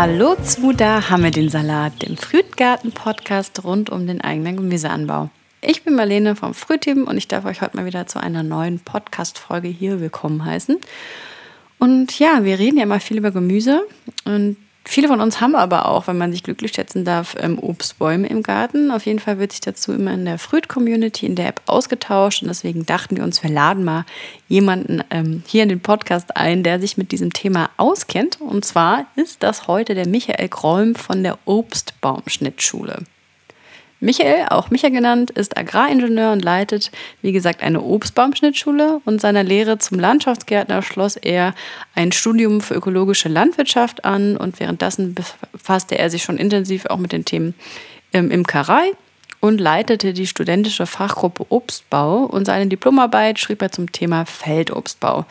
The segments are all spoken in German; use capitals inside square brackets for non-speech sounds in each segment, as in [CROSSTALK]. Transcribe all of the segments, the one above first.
Hallo zu Da haben wir den Salat, dem Frühtgarten-Podcast rund um den eigenen Gemüseanbau. Ich bin Marlene vom Frühteam und ich darf euch heute mal wieder zu einer neuen Podcast-Folge hier willkommen heißen. Und ja, wir reden ja immer viel über Gemüse und Viele von uns haben aber auch, wenn man sich glücklich schätzen darf, ähm, Obstbäume im Garten. Auf jeden Fall wird sich dazu immer in der Früht-Community, in der App ausgetauscht. Und deswegen dachten wir uns, wir laden mal jemanden ähm, hier in den Podcast ein, der sich mit diesem Thema auskennt. Und zwar ist das heute der Michael Gräum von der Obstbaumschnittschule. Michael, auch Micha genannt, ist Agraringenieur und leitet, wie gesagt, eine Obstbaumschnittschule. Und seiner Lehre zum Landschaftsgärtner schloss er ein Studium für ökologische Landwirtschaft an und währenddessen befasste er sich schon intensiv auch mit den Themen ähm, Imkerei und leitete die studentische Fachgruppe Obstbau und seine Diplomarbeit schrieb er zum Thema Feldobstbau.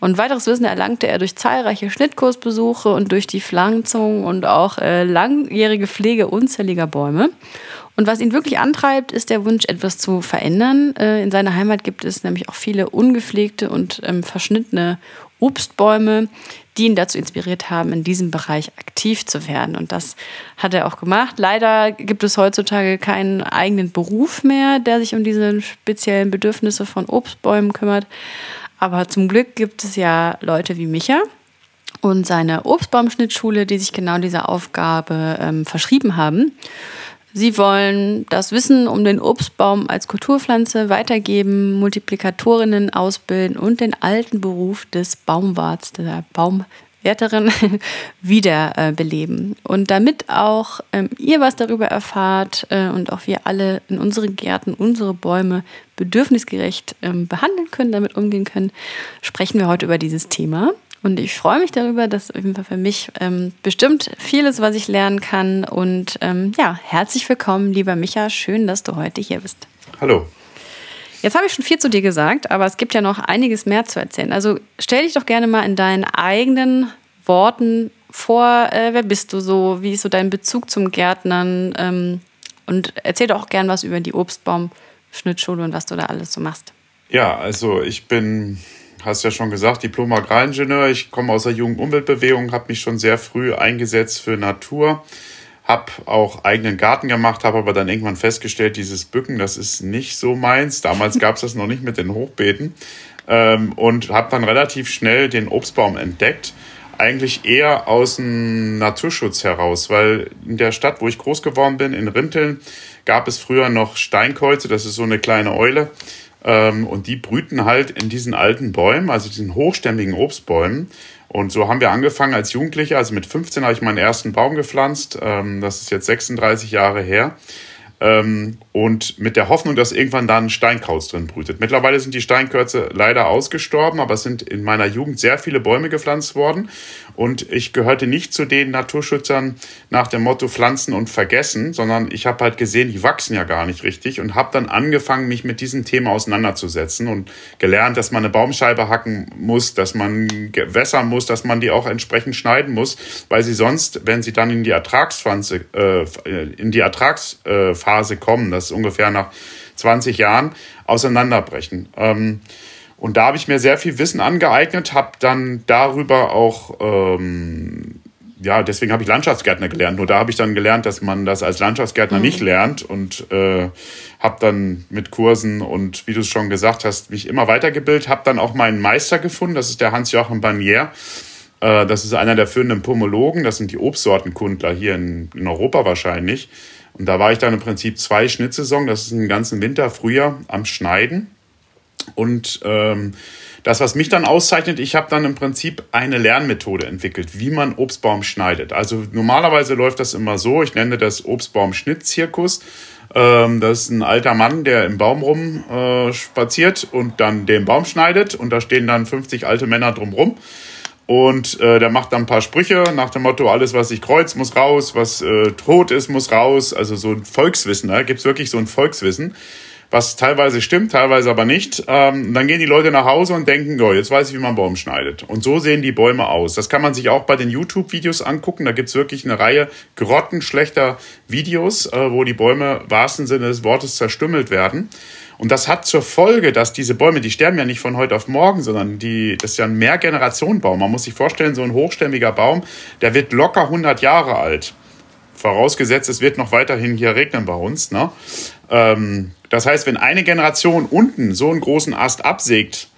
Und weiteres Wissen erlangte er durch zahlreiche Schnittkursbesuche und durch die Pflanzung und auch äh, langjährige Pflege unzähliger Bäume. Und was ihn wirklich antreibt, ist der Wunsch, etwas zu verändern. Äh, in seiner Heimat gibt es nämlich auch viele ungepflegte und ähm, verschnittene Obstbäume, die ihn dazu inspiriert haben, in diesem Bereich aktiv zu werden. Und das hat er auch gemacht. Leider gibt es heutzutage keinen eigenen Beruf mehr, der sich um diese speziellen Bedürfnisse von Obstbäumen kümmert. Aber zum Glück gibt es ja Leute wie Micha und seine Obstbaumschnittschule, die sich genau dieser Aufgabe ähm, verschrieben haben. Sie wollen das Wissen um den Obstbaum als Kulturpflanze weitergeben, Multiplikatorinnen ausbilden und den alten Beruf des Baumwarts, der Baumwärterin, [LAUGHS] wiederbeleben. Und damit auch ähm, ihr was darüber erfahrt äh, und auch wir alle in unseren Gärten unsere Bäume bedürfnisgerecht ähm, behandeln können, damit umgehen können, sprechen wir heute über dieses Thema. Und ich freue mich darüber, dass auf jeden Fall für mich ähm, bestimmt vieles, was ich lernen kann. Und ähm, ja, herzlich willkommen, lieber Micha. Schön, dass du heute hier bist. Hallo. Jetzt habe ich schon viel zu dir gesagt, aber es gibt ja noch einiges mehr zu erzählen. Also stell dich doch gerne mal in deinen eigenen Worten vor. Äh, wer bist du so? Wie ist so dein Bezug zum Gärtnern? Ähm, und erzähl doch auch gern was über die Obstbaumschnittschule und was du da alles so machst. Ja, also ich bin hast ja schon gesagt, Diplom Agraringenieur. Ich komme aus der Jugendumweltbewegung, habe mich schon sehr früh eingesetzt für Natur, habe auch eigenen Garten gemacht, habe aber dann irgendwann festgestellt, dieses Bücken, das ist nicht so meins. Damals [LAUGHS] gab es das noch nicht mit den Hochbeeten ähm, und habe dann relativ schnell den Obstbaum entdeckt. Eigentlich eher aus dem Naturschutz heraus, weil in der Stadt, wo ich groß geworden bin, in Rinteln, gab es früher noch Steinkreuze, das ist so eine kleine Eule. Ähm, und die brüten halt in diesen alten Bäumen, also diesen hochstämmigen Obstbäumen. Und so haben wir angefangen als Jugendlicher. Also mit 15 habe ich meinen ersten Baum gepflanzt. Ähm, das ist jetzt 36 Jahre her. Und mit der Hoffnung, dass irgendwann dann Steinkraut drin brütet. Mittlerweile sind die Steinkürze leider ausgestorben, aber es sind in meiner Jugend sehr viele Bäume gepflanzt worden. Und ich gehörte nicht zu den Naturschützern nach dem Motto pflanzen und vergessen, sondern ich habe halt gesehen, die wachsen ja gar nicht richtig und habe dann angefangen, mich mit diesem Thema auseinanderzusetzen und gelernt, dass man eine Baumscheibe hacken muss, dass man wässern muss, dass man die auch entsprechend schneiden muss, weil sie sonst, wenn sie dann in die Ertragspflanze, äh, in die Ertragsphase kommen, das ist ungefähr nach 20 Jahren, auseinanderbrechen. Ähm, und da habe ich mir sehr viel Wissen angeeignet, habe dann darüber auch, ähm, ja, deswegen habe ich Landschaftsgärtner gelernt. Nur da habe ich dann gelernt, dass man das als Landschaftsgärtner mhm. nicht lernt und äh, habe dann mit Kursen und wie du es schon gesagt hast, mich immer weitergebildet, habe dann auch meinen Meister gefunden, das ist der Hans-Joachim Barnier. Äh, das ist einer der führenden Pomologen, das sind die Obstsortenkundler hier in, in Europa wahrscheinlich. Und da war ich dann im Prinzip zwei Schnittsaison, das ist den ganzen Winter, Frühjahr am Schneiden und ähm, das, was mich dann auszeichnet, ich habe dann im Prinzip eine Lernmethode entwickelt, wie man Obstbaum schneidet. Also normalerweise läuft das immer so, ich nenne das Obstbaum-Schnittzirkus. Ähm, das ist ein alter Mann, der im Baum rum äh, spaziert und dann den Baum schneidet und da stehen dann 50 alte Männer drumrum. Und äh, der macht dann ein paar Sprüche nach dem Motto, alles, was sich kreuzt, muss raus, was äh, tot ist, muss raus. Also so ein Volkswissen, da ne? gibt es wirklich so ein Volkswissen was teilweise stimmt, teilweise aber nicht. Ähm, dann gehen die Leute nach Hause und denken, oh, jetzt weiß ich, wie man Baum schneidet. Und so sehen die Bäume aus. Das kann man sich auch bei den YouTube-Videos angucken. Da gibt's wirklich eine Reihe grottenschlechter Videos, äh, wo die Bäume wahrsten Sinne des Wortes zerstümmelt werden. Und das hat zur Folge, dass diese Bäume, die sterben ja nicht von heute auf morgen, sondern die, das ist ja ein Mehrgenerationenbaum. Man muss sich vorstellen, so ein hochstämmiger Baum, der wird locker 100 Jahre alt. Vorausgesetzt, es wird noch weiterhin hier regnen bei uns. Ne? Ähm, das heißt, wenn eine Generation unten so einen großen Ast absägt,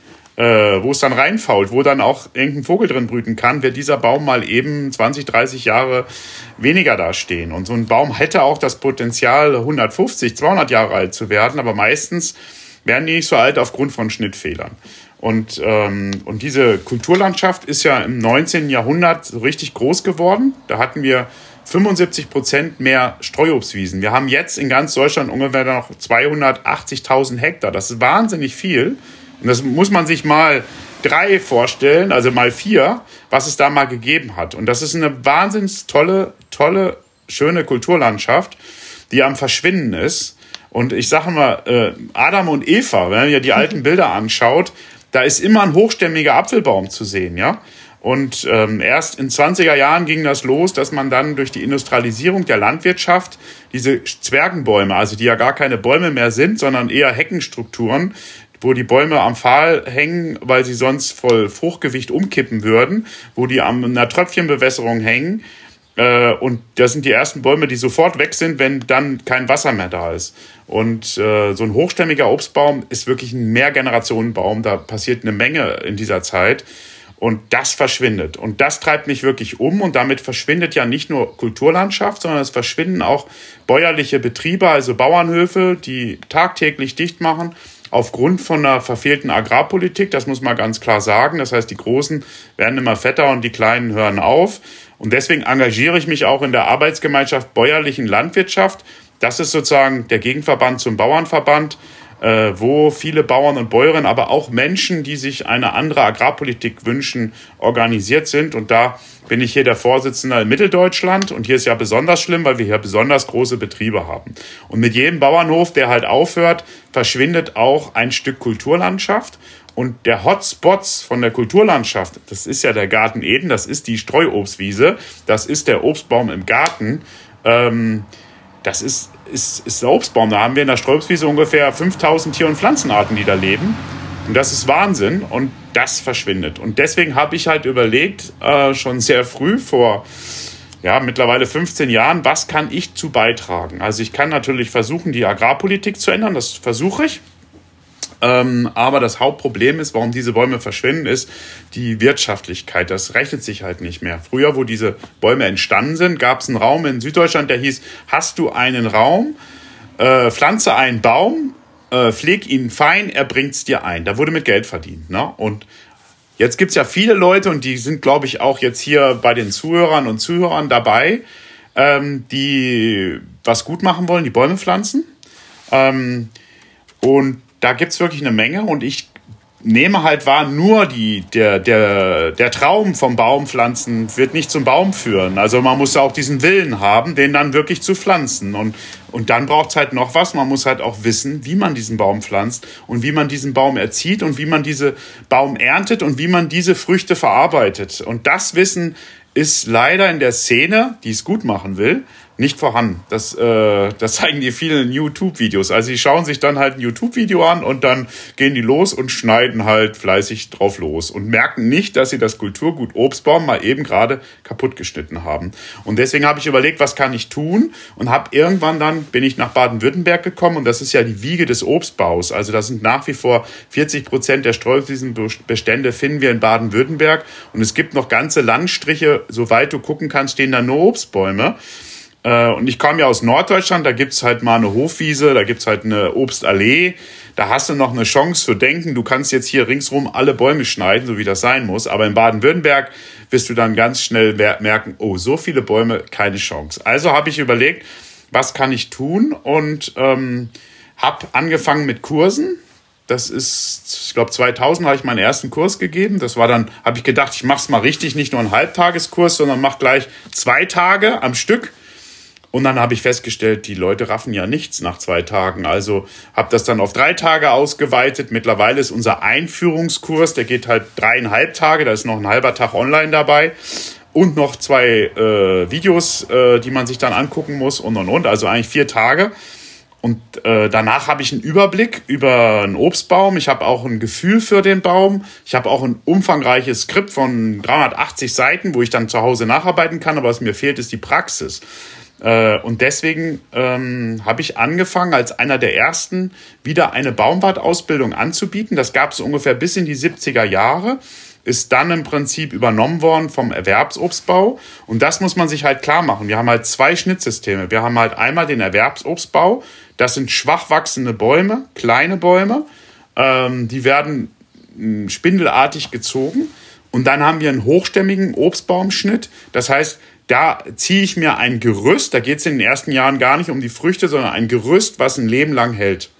äh, wo es dann reinfault, wo dann auch irgendein Vogel drin brüten kann, wird dieser Baum mal eben 20, 30 Jahre weniger dastehen. Und so ein Baum hätte auch das Potenzial, 150, 200 Jahre alt zu werden, aber meistens werden die nicht so alt aufgrund von Schnittfehlern. Und, ähm, und diese Kulturlandschaft ist ja im 19. Jahrhundert so richtig groß geworden. Da hatten wir 75 Prozent mehr Streuobstwiesen. Wir haben jetzt in ganz Deutschland ungefähr noch 280.000 Hektar. Das ist wahnsinnig viel. Und das muss man sich mal drei vorstellen, also mal vier, was es da mal gegeben hat. Und das ist eine wahnsinnig tolle, tolle, schöne Kulturlandschaft, die am Verschwinden ist. Und ich sage mal, äh, Adam und Eva, wenn man ja die alten [LAUGHS] Bilder anschaut, da ist immer ein hochstämmiger Apfelbaum zu sehen, ja. Und ähm, erst in 20er Jahren ging das los, dass man dann durch die Industrialisierung der Landwirtschaft diese Zwergenbäume, also die ja gar keine Bäume mehr sind, sondern eher Heckenstrukturen, wo die Bäume am Pfahl hängen, weil sie sonst voll Fruchtgewicht umkippen würden, wo die an einer Tröpfchenbewässerung hängen. Äh, und das sind die ersten Bäume, die sofort weg sind, wenn dann kein Wasser mehr da ist. Und äh, so ein hochstämmiger Obstbaum ist wirklich ein Mehrgenerationenbaum. Da passiert eine Menge in dieser Zeit. Und das verschwindet. Und das treibt mich wirklich um. Und damit verschwindet ja nicht nur Kulturlandschaft, sondern es verschwinden auch bäuerliche Betriebe, also Bauernhöfe, die tagtäglich dicht machen aufgrund von einer verfehlten Agrarpolitik. Das muss man ganz klar sagen. Das heißt, die Großen werden immer fetter und die Kleinen hören auf. Und deswegen engagiere ich mich auch in der Arbeitsgemeinschaft bäuerlichen Landwirtschaft. Das ist sozusagen der Gegenverband zum Bauernverband äh, wo viele Bauern und Bäuerinnen, aber auch Menschen, die sich eine andere Agrarpolitik wünschen, organisiert sind. Und da bin ich hier der Vorsitzende in Mitteldeutschland. Und hier ist ja besonders schlimm, weil wir hier besonders große Betriebe haben. Und mit jedem Bauernhof, der halt aufhört, verschwindet auch ein Stück Kulturlandschaft. Und der Hotspots von der Kulturlandschaft, das ist ja der Garten Eden, das ist die Streuobstwiese, das ist der Obstbaum im Garten. Ähm, das ist, ist, ist Obstbaum. Da haben wir in der Sträubswiese ungefähr 5000 Tier- und Pflanzenarten, die da leben. Und das ist Wahnsinn und das verschwindet. Und deswegen habe ich halt überlegt, äh, schon sehr früh vor ja, mittlerweile 15 Jahren, was kann ich zu beitragen? Also ich kann natürlich versuchen, die Agrarpolitik zu ändern, das versuche ich. Ähm, aber das Hauptproblem ist, warum diese Bäume verschwinden, ist die Wirtschaftlichkeit. Das rechnet sich halt nicht mehr. Früher, wo diese Bäume entstanden sind, gab es einen Raum in Süddeutschland, der hieß, hast du einen Raum, äh, pflanze einen Baum, äh, pfleg ihn fein, er bringt es dir ein. Da wurde mit Geld verdient. Ne? Und jetzt gibt es ja viele Leute, und die sind, glaube ich, auch jetzt hier bei den Zuhörern und Zuhörern dabei, ähm, die was gut machen wollen, die Bäume pflanzen. Ähm, und da gibt es wirklich eine Menge und ich nehme halt wahr, nur die, der, der, der Traum vom Baumpflanzen wird nicht zum Baum führen. Also man muss auch diesen Willen haben, den dann wirklich zu pflanzen. Und, und dann braucht es halt noch was. Man muss halt auch wissen, wie man diesen Baum pflanzt und wie man diesen Baum erzieht und wie man diese Baum erntet und wie man diese Früchte verarbeitet. Und das Wissen ist leider in der Szene, die es gut machen will, nicht vorhanden. Das, äh, das zeigen die vielen YouTube-Videos. Also die schauen sich dann halt ein YouTube-Video an und dann gehen die los und schneiden halt fleißig drauf los und merken nicht, dass sie das Kulturgut Obstbaum mal eben gerade kaputt geschnitten haben. Und deswegen habe ich überlegt, was kann ich tun und habe irgendwann dann bin ich nach Baden-Württemberg gekommen und das ist ja die Wiege des Obstbaus. Also da sind nach wie vor 40 Prozent der Streuswiesenbestände finden wir in Baden-Württemberg und es gibt noch ganze Landstriche, soweit du gucken kannst, stehen da nur Obstbäume. Äh, und ich komme ja aus Norddeutschland, da gibt's halt mal eine Hofwiese, da gibt's halt eine Obstallee. Da hast du noch eine Chance zu denken, du kannst jetzt hier ringsrum alle Bäume schneiden, so wie das sein muss. Aber in Baden-Württemberg wirst du dann ganz schnell merken, oh, so viele Bäume, keine Chance. Also habe ich überlegt, was kann ich tun? Und ähm, habe angefangen mit Kursen. Das ist, ich glaube, 2000 habe ich meinen ersten Kurs gegeben. Das war dann, habe ich gedacht, ich mache es mal richtig, nicht nur einen Halbtageskurs, sondern mache gleich zwei Tage am Stück und dann habe ich festgestellt, die Leute raffen ja nichts nach zwei Tagen. Also habe das dann auf drei Tage ausgeweitet. Mittlerweile ist unser Einführungskurs, der geht halt dreieinhalb Tage, da ist noch ein halber Tag online dabei. Und noch zwei äh, Videos, äh, die man sich dann angucken muss und und und. Also eigentlich vier Tage. Und äh, danach habe ich einen Überblick über einen Obstbaum. Ich habe auch ein Gefühl für den Baum. Ich habe auch ein umfangreiches Skript von 380 Seiten, wo ich dann zu Hause nacharbeiten kann. Aber was mir fehlt, ist die Praxis. Äh, und deswegen ähm, habe ich angefangen, als einer der ersten wieder eine Baumwartausbildung anzubieten. Das gab es ungefähr bis in die 70er Jahre ist dann im Prinzip übernommen worden vom Erwerbsobstbau. Und das muss man sich halt klar machen. Wir haben halt zwei Schnittsysteme. Wir haben halt einmal den Erwerbsobstbau. Das sind schwach wachsende Bäume, kleine Bäume. Ähm, die werden spindelartig gezogen. Und dann haben wir einen hochstämmigen Obstbaumschnitt. Das heißt, da ziehe ich mir ein Gerüst, da geht es in den ersten Jahren gar nicht um die Früchte, sondern ein Gerüst, was ein Leben lang hält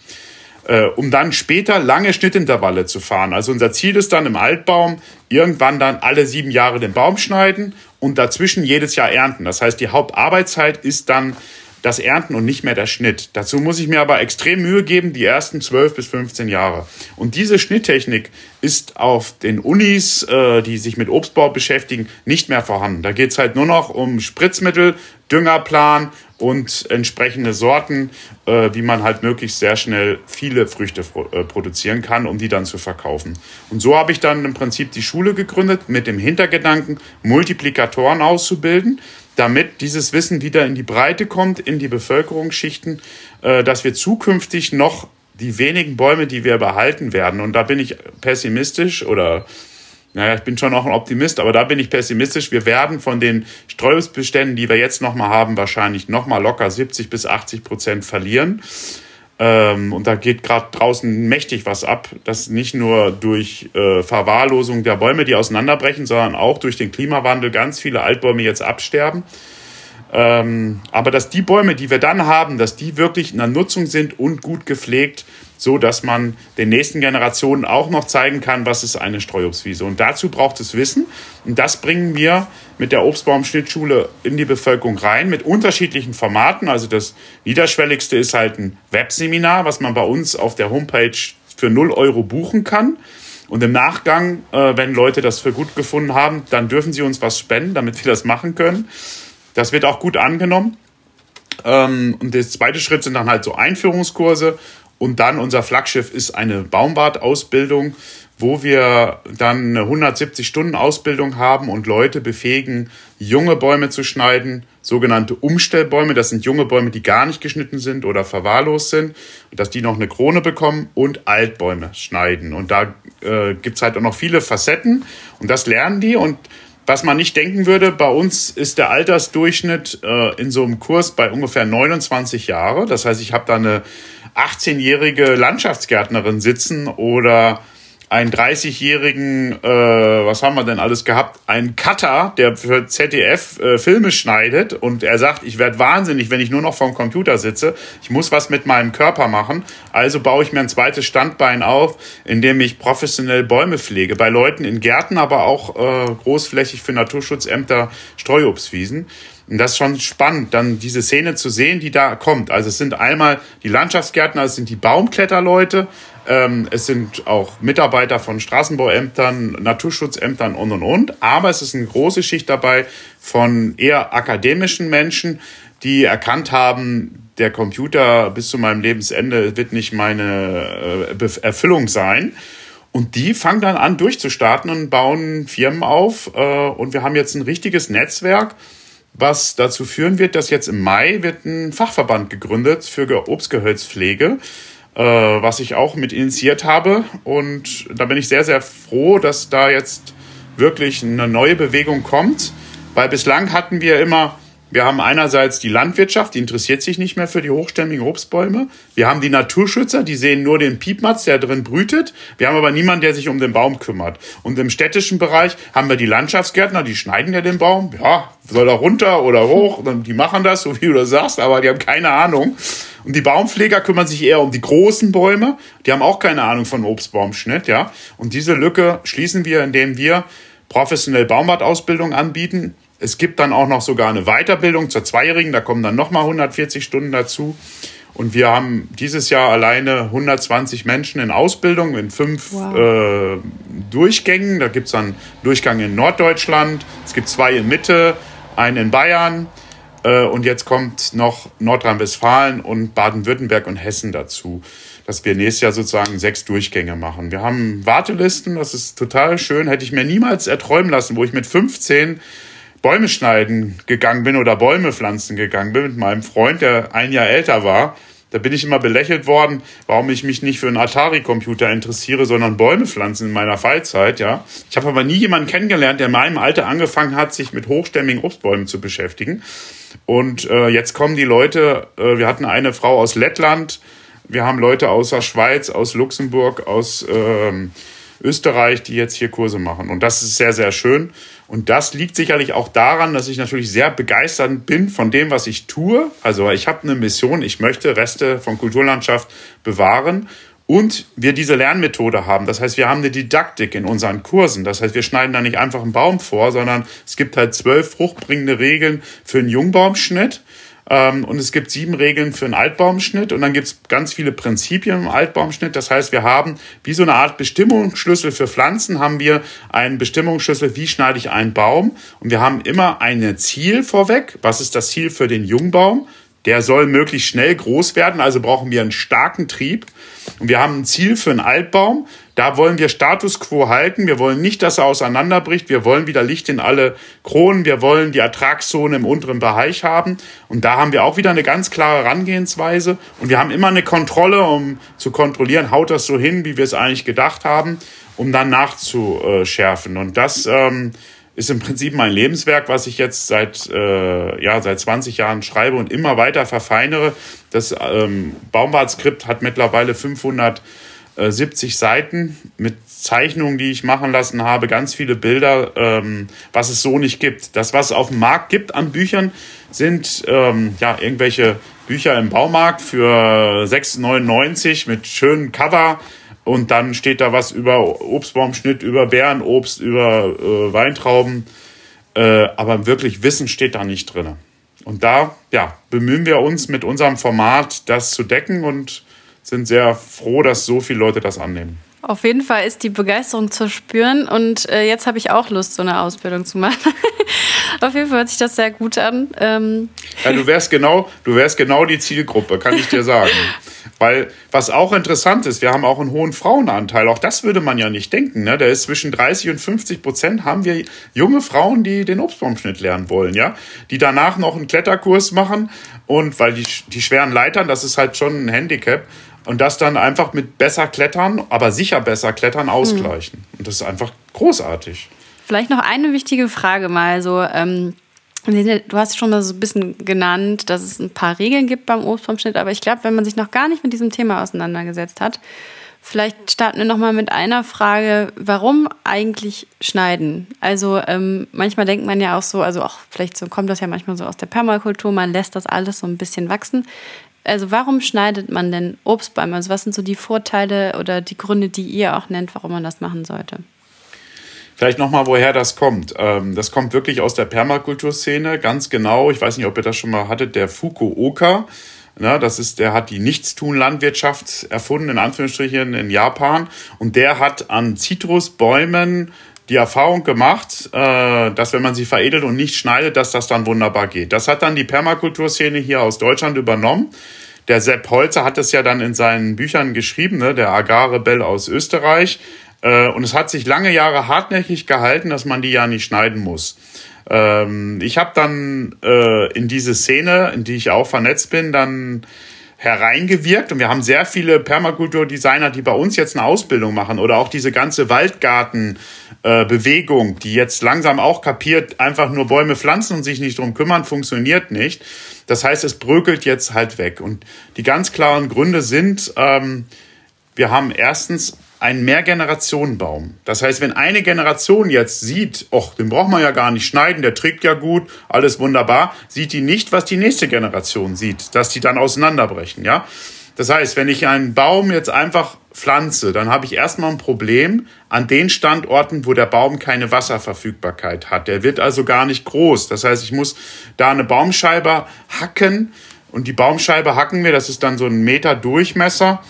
äh, um dann später lange Schnittintervalle zu fahren. Also unser Ziel ist dann im Altbaum irgendwann dann alle sieben Jahre den Baum schneiden und dazwischen jedes Jahr ernten. Das heißt, die Hauptarbeitszeit ist dann das Ernten und nicht mehr der Schnitt. Dazu muss ich mir aber extrem Mühe geben, die ersten 12 bis 15 Jahre. Und diese Schnitttechnik ist auf den Unis, äh, die sich mit Obstbau beschäftigen, nicht mehr vorhanden. Da geht es halt nur noch um Spritzmittel, Düngerplan und entsprechende Sorten, äh, wie man halt möglichst sehr schnell viele Früchte äh, produzieren kann, um die dann zu verkaufen. Und so habe ich dann im Prinzip die Schule gegründet mit dem Hintergedanken, Multiplikatoren auszubilden, damit dieses Wissen wieder in die Breite kommt, in die Bevölkerungsschichten, äh, dass wir zukünftig noch die wenigen Bäume, die wir behalten werden, und da bin ich pessimistisch oder naja, ich bin schon auch ein Optimist, aber da bin ich pessimistisch. Wir werden von den Streuobstbeständen, die wir jetzt nochmal haben, wahrscheinlich nochmal locker 70 bis 80 Prozent verlieren. Ähm, und da geht gerade draußen mächtig was ab. Das nicht nur durch äh, Verwahrlosung der Bäume, die auseinanderbrechen, sondern auch durch den Klimawandel ganz viele Altbäume jetzt absterben. Ähm, aber dass die Bäume, die wir dann haben, dass die wirklich in der Nutzung sind und gut gepflegt, so dass man den nächsten Generationen auch noch zeigen kann, was ist eine Streuobstwiese. Und dazu braucht es Wissen. Und das bringen wir mit der Obstbaumschnittschule in die Bevölkerung rein, mit unterschiedlichen Formaten. Also das niederschwelligste ist halt ein Webseminar, was man bei uns auf der Homepage für 0 Euro buchen kann. Und im Nachgang, äh, wenn Leute das für gut gefunden haben, dann dürfen sie uns was spenden, damit wir das machen können. Das wird auch gut angenommen. Ähm, und der zweite Schritt sind dann halt so Einführungskurse, und dann unser Flaggschiff ist eine Baumbad-Ausbildung, wo wir dann eine 170-Stunden-Ausbildung haben und Leute befähigen, junge Bäume zu schneiden, sogenannte Umstellbäume. Das sind junge Bäume, die gar nicht geschnitten sind oder verwahrlost sind, dass die noch eine Krone bekommen und Altbäume schneiden. Und da äh, gibt es halt auch noch viele Facetten und das lernen die und was man nicht denken würde, bei uns ist der Altersdurchschnitt äh, in so einem Kurs bei ungefähr 29 Jahre. Das heißt, ich habe da eine 18-jährige Landschaftsgärtnerin sitzen oder einen 30-jährigen, äh, was haben wir denn alles gehabt? Ein Cutter, der für ZDF äh, Filme schneidet und er sagt, ich werde wahnsinnig, wenn ich nur noch vorm Computer sitze. Ich muss was mit meinem Körper machen. Also baue ich mir ein zweites Standbein auf, indem ich professionell Bäume pflege. Bei Leuten in Gärten, aber auch äh, großflächig für Naturschutzämter Streuobstwiesen. Und das ist schon spannend, dann diese Szene zu sehen, die da kommt. Also es sind einmal die Landschaftsgärtner, es sind die Baumkletterleute, ähm, es sind auch Mitarbeiter von Straßenbauämtern, Naturschutzämtern und und und. Aber es ist eine große Schicht dabei von eher akademischen Menschen, die erkannt haben, der Computer bis zu meinem Lebensende wird nicht meine äh, Erfüllung sein. Und die fangen dann an durchzustarten und bauen Firmen auf. Äh, und wir haben jetzt ein richtiges Netzwerk was dazu führen wird, dass jetzt im Mai wird ein Fachverband gegründet für Obstgehölzpflege, äh, was ich auch mit initiiert habe. Und da bin ich sehr, sehr froh, dass da jetzt wirklich eine neue Bewegung kommt, weil bislang hatten wir immer wir haben einerseits die Landwirtschaft, die interessiert sich nicht mehr für die hochstämmigen Obstbäume. Wir haben die Naturschützer, die sehen nur den Piepmatz, der drin brütet. Wir haben aber niemanden, der sich um den Baum kümmert. Und im städtischen Bereich haben wir die Landschaftsgärtner, die schneiden ja den Baum. Ja, soll er runter oder hoch? Die machen das, so wie du das sagst, aber die haben keine Ahnung. Und die Baumpfleger kümmern sich eher um die großen Bäume. Die haben auch keine Ahnung von Obstbaumschnitt, ja. Und diese Lücke schließen wir, indem wir professionell Baumbadausbildung anbieten es gibt dann auch noch sogar eine Weiterbildung zur Zweijährigen, da kommen dann nochmal 140 Stunden dazu. Und wir haben dieses Jahr alleine 120 Menschen in Ausbildung in fünf wow. äh, Durchgängen. Da gibt es dann Durchgang in Norddeutschland, es gibt zwei in Mitte, einen in Bayern. Äh, und jetzt kommt noch Nordrhein-Westfalen und Baden-Württemberg und Hessen dazu, dass wir nächstes Jahr sozusagen sechs Durchgänge machen. Wir haben Wartelisten, das ist total schön, hätte ich mir niemals erträumen lassen, wo ich mit 15 Bäume schneiden gegangen bin oder Bäume pflanzen gegangen bin mit meinem Freund, der ein Jahr älter war. Da bin ich immer belächelt worden, warum ich mich nicht für einen Atari-Computer interessiere, sondern Bäume pflanzen in meiner Freizeit, ja. Ich habe aber nie jemanden kennengelernt, der in meinem Alter angefangen hat, sich mit hochstämmigen Obstbäumen zu beschäftigen. Und äh, jetzt kommen die Leute, äh, wir hatten eine Frau aus Lettland, wir haben Leute aus der Schweiz, aus Luxemburg, aus ähm, Österreich, die jetzt hier Kurse machen. Und das ist sehr, sehr schön. Und das liegt sicherlich auch daran, dass ich natürlich sehr begeistert bin von dem, was ich tue. Also ich habe eine Mission, ich möchte Reste von Kulturlandschaft bewahren und wir diese Lernmethode haben. Das heißt, wir haben eine Didaktik in unseren Kursen. Das heißt, wir schneiden da nicht einfach einen Baum vor, sondern es gibt halt zwölf fruchtbringende Regeln für einen Jungbaumschnitt. Ähm, und es gibt sieben Regeln für einen Altbaumschnitt und dann gibt es ganz viele Prinzipien im Altbaumschnitt. Das heißt, wir haben wie so eine Art Bestimmungsschlüssel für Pflanzen, haben wir einen Bestimmungsschlüssel, wie schneide ich einen Baum. Und wir haben immer ein Ziel vorweg. Was ist das Ziel für den Jungbaum? Der soll möglichst schnell groß werden, also brauchen wir einen starken Trieb. Und wir haben ein Ziel für einen Altbaum. Da wollen wir Status quo halten. Wir wollen nicht, dass er auseinanderbricht. Wir wollen wieder Licht in alle Kronen. Wir wollen die Ertragszone im unteren Bereich haben. Und da haben wir auch wieder eine ganz klare Herangehensweise. Und wir haben immer eine Kontrolle, um zu kontrollieren, haut das so hin, wie wir es eigentlich gedacht haben, um dann nachzuschärfen. Und das ähm, ist im Prinzip mein Lebenswerk, was ich jetzt seit, äh, ja, seit 20 Jahren schreibe und immer weiter verfeinere. Das ähm, Baumwartskript hat mittlerweile 570 Seiten mit Zeichnungen, die ich machen lassen habe, ganz viele Bilder, ähm, was es so nicht gibt. Das, was es auf dem Markt gibt an Büchern, sind ähm, ja irgendwelche Bücher im Baumarkt für 6,99 mit schönen Cover und dann steht da was über Obstbaumschnitt, über Beerenobst, über äh, Weintrauben. Äh, aber wirklich Wissen steht da nicht drin. Und da ja, bemühen wir uns mit unserem Format, das zu decken und sind sehr froh, dass so viele Leute das annehmen. Auf jeden Fall ist die Begeisterung zu spüren und äh, jetzt habe ich auch Lust, so eine Ausbildung zu machen. [LAUGHS] Auf jeden Fall hört sich das sehr gut an. Ähm ja, du wärst genau, du wärst genau die Zielgruppe, kann ich dir sagen. [LAUGHS] Weil was auch interessant ist, wir haben auch einen hohen Frauenanteil. Auch das würde man ja nicht denken. Ne? Der ist zwischen 30 und 50 Prozent haben wir junge Frauen, die den Obstbaumschnitt lernen wollen, ja, die danach noch einen Kletterkurs machen und weil die, die schweren Leitern, das ist halt schon ein Handicap und das dann einfach mit besser klettern, aber sicher besser klettern ausgleichen. Mhm. Und das ist einfach großartig. Vielleicht noch eine wichtige Frage mal so. Ähm, du hast schon mal so ein bisschen genannt, dass es ein paar Regeln gibt beim Obstbaumschnitt, aber ich glaube, wenn man sich noch gar nicht mit diesem Thema auseinandergesetzt hat, vielleicht starten wir noch mal mit einer Frage: Warum eigentlich schneiden? Also ähm, manchmal denkt man ja auch so, also auch vielleicht so kommt das ja manchmal so aus der Permakultur, man lässt das alles so ein bisschen wachsen also warum schneidet man denn Obstbäume? Also was sind so die Vorteile oder die Gründe, die ihr auch nennt, warum man das machen sollte? Vielleicht nochmal, woher das kommt. Ähm, das kommt wirklich aus der Permakulturszene, ganz genau. Ich weiß nicht, ob ihr das schon mal hattet, der Fukuoka. Ja, das ist, der hat die Nichtstun-Landwirtschaft erfunden, in Anführungsstrichen, in Japan. Und der hat an Zitrusbäumen die Erfahrung gemacht, äh, dass wenn man sie veredelt und nicht schneidet, dass das dann wunderbar geht. Das hat dann die Permakulturszene hier aus Deutschland übernommen. Der Sepp Holzer hat es ja dann in seinen Büchern geschrieben, ne, der Agrarrebell aus Österreich. Äh, und es hat sich lange Jahre hartnäckig gehalten, dass man die ja nicht schneiden muss. Ähm, ich habe dann äh, in diese Szene, in die ich auch vernetzt bin, dann hereingewirkt und wir haben sehr viele Permakulturdesigner, die bei uns jetzt eine Ausbildung machen oder auch diese ganze Waldgartenbewegung, äh, die jetzt langsam auch kapiert, einfach nur Bäume pflanzen und sich nicht drum kümmern, funktioniert nicht. Das heißt, es bröckelt jetzt halt weg. Und die ganz klaren Gründe sind, ähm, wir haben erstens ein Mehrgenerationenbaum. Das heißt, wenn eine Generation jetzt sieht, ach, den braucht man ja gar nicht schneiden, der trägt ja gut, alles wunderbar, sieht die nicht, was die nächste Generation sieht, dass die dann auseinanderbrechen, ja? Das heißt, wenn ich einen Baum jetzt einfach pflanze, dann habe ich erstmal ein Problem an den Standorten, wo der Baum keine Wasserverfügbarkeit hat. Der wird also gar nicht groß. Das heißt, ich muss da eine Baumscheibe hacken und die Baumscheibe hacken wir, das ist dann so ein Meter Durchmesser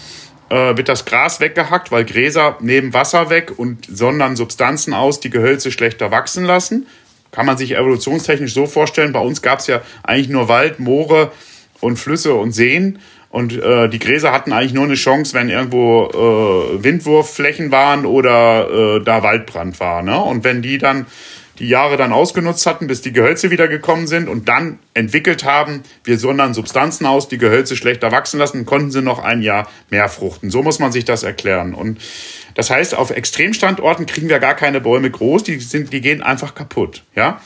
äh, wird das Gras weggehackt, weil Gräser nehmen Wasser weg und sondern Substanzen aus, die Gehölze schlechter wachsen lassen. kann man sich evolutionstechnisch so vorstellen. Bei uns gab es ja eigentlich nur Wald, Moore und Flüsse und Seen. Und äh, die Gräser hatten eigentlich nur eine Chance, wenn irgendwo äh, Windwurfflächen waren oder äh, da Waldbrand war. Ne? Und wenn die dann die Jahre dann ausgenutzt hatten, bis die Gehölze wieder gekommen sind und dann entwickelt haben, wir sondern Substanzen aus, die Gehölze schlechter wachsen lassen, konnten sie noch ein Jahr mehr fruchten. So muss man sich das erklären. Und das heißt, auf Extremstandorten kriegen wir gar keine Bäume groß, die, sind, die gehen einfach kaputt. Ja?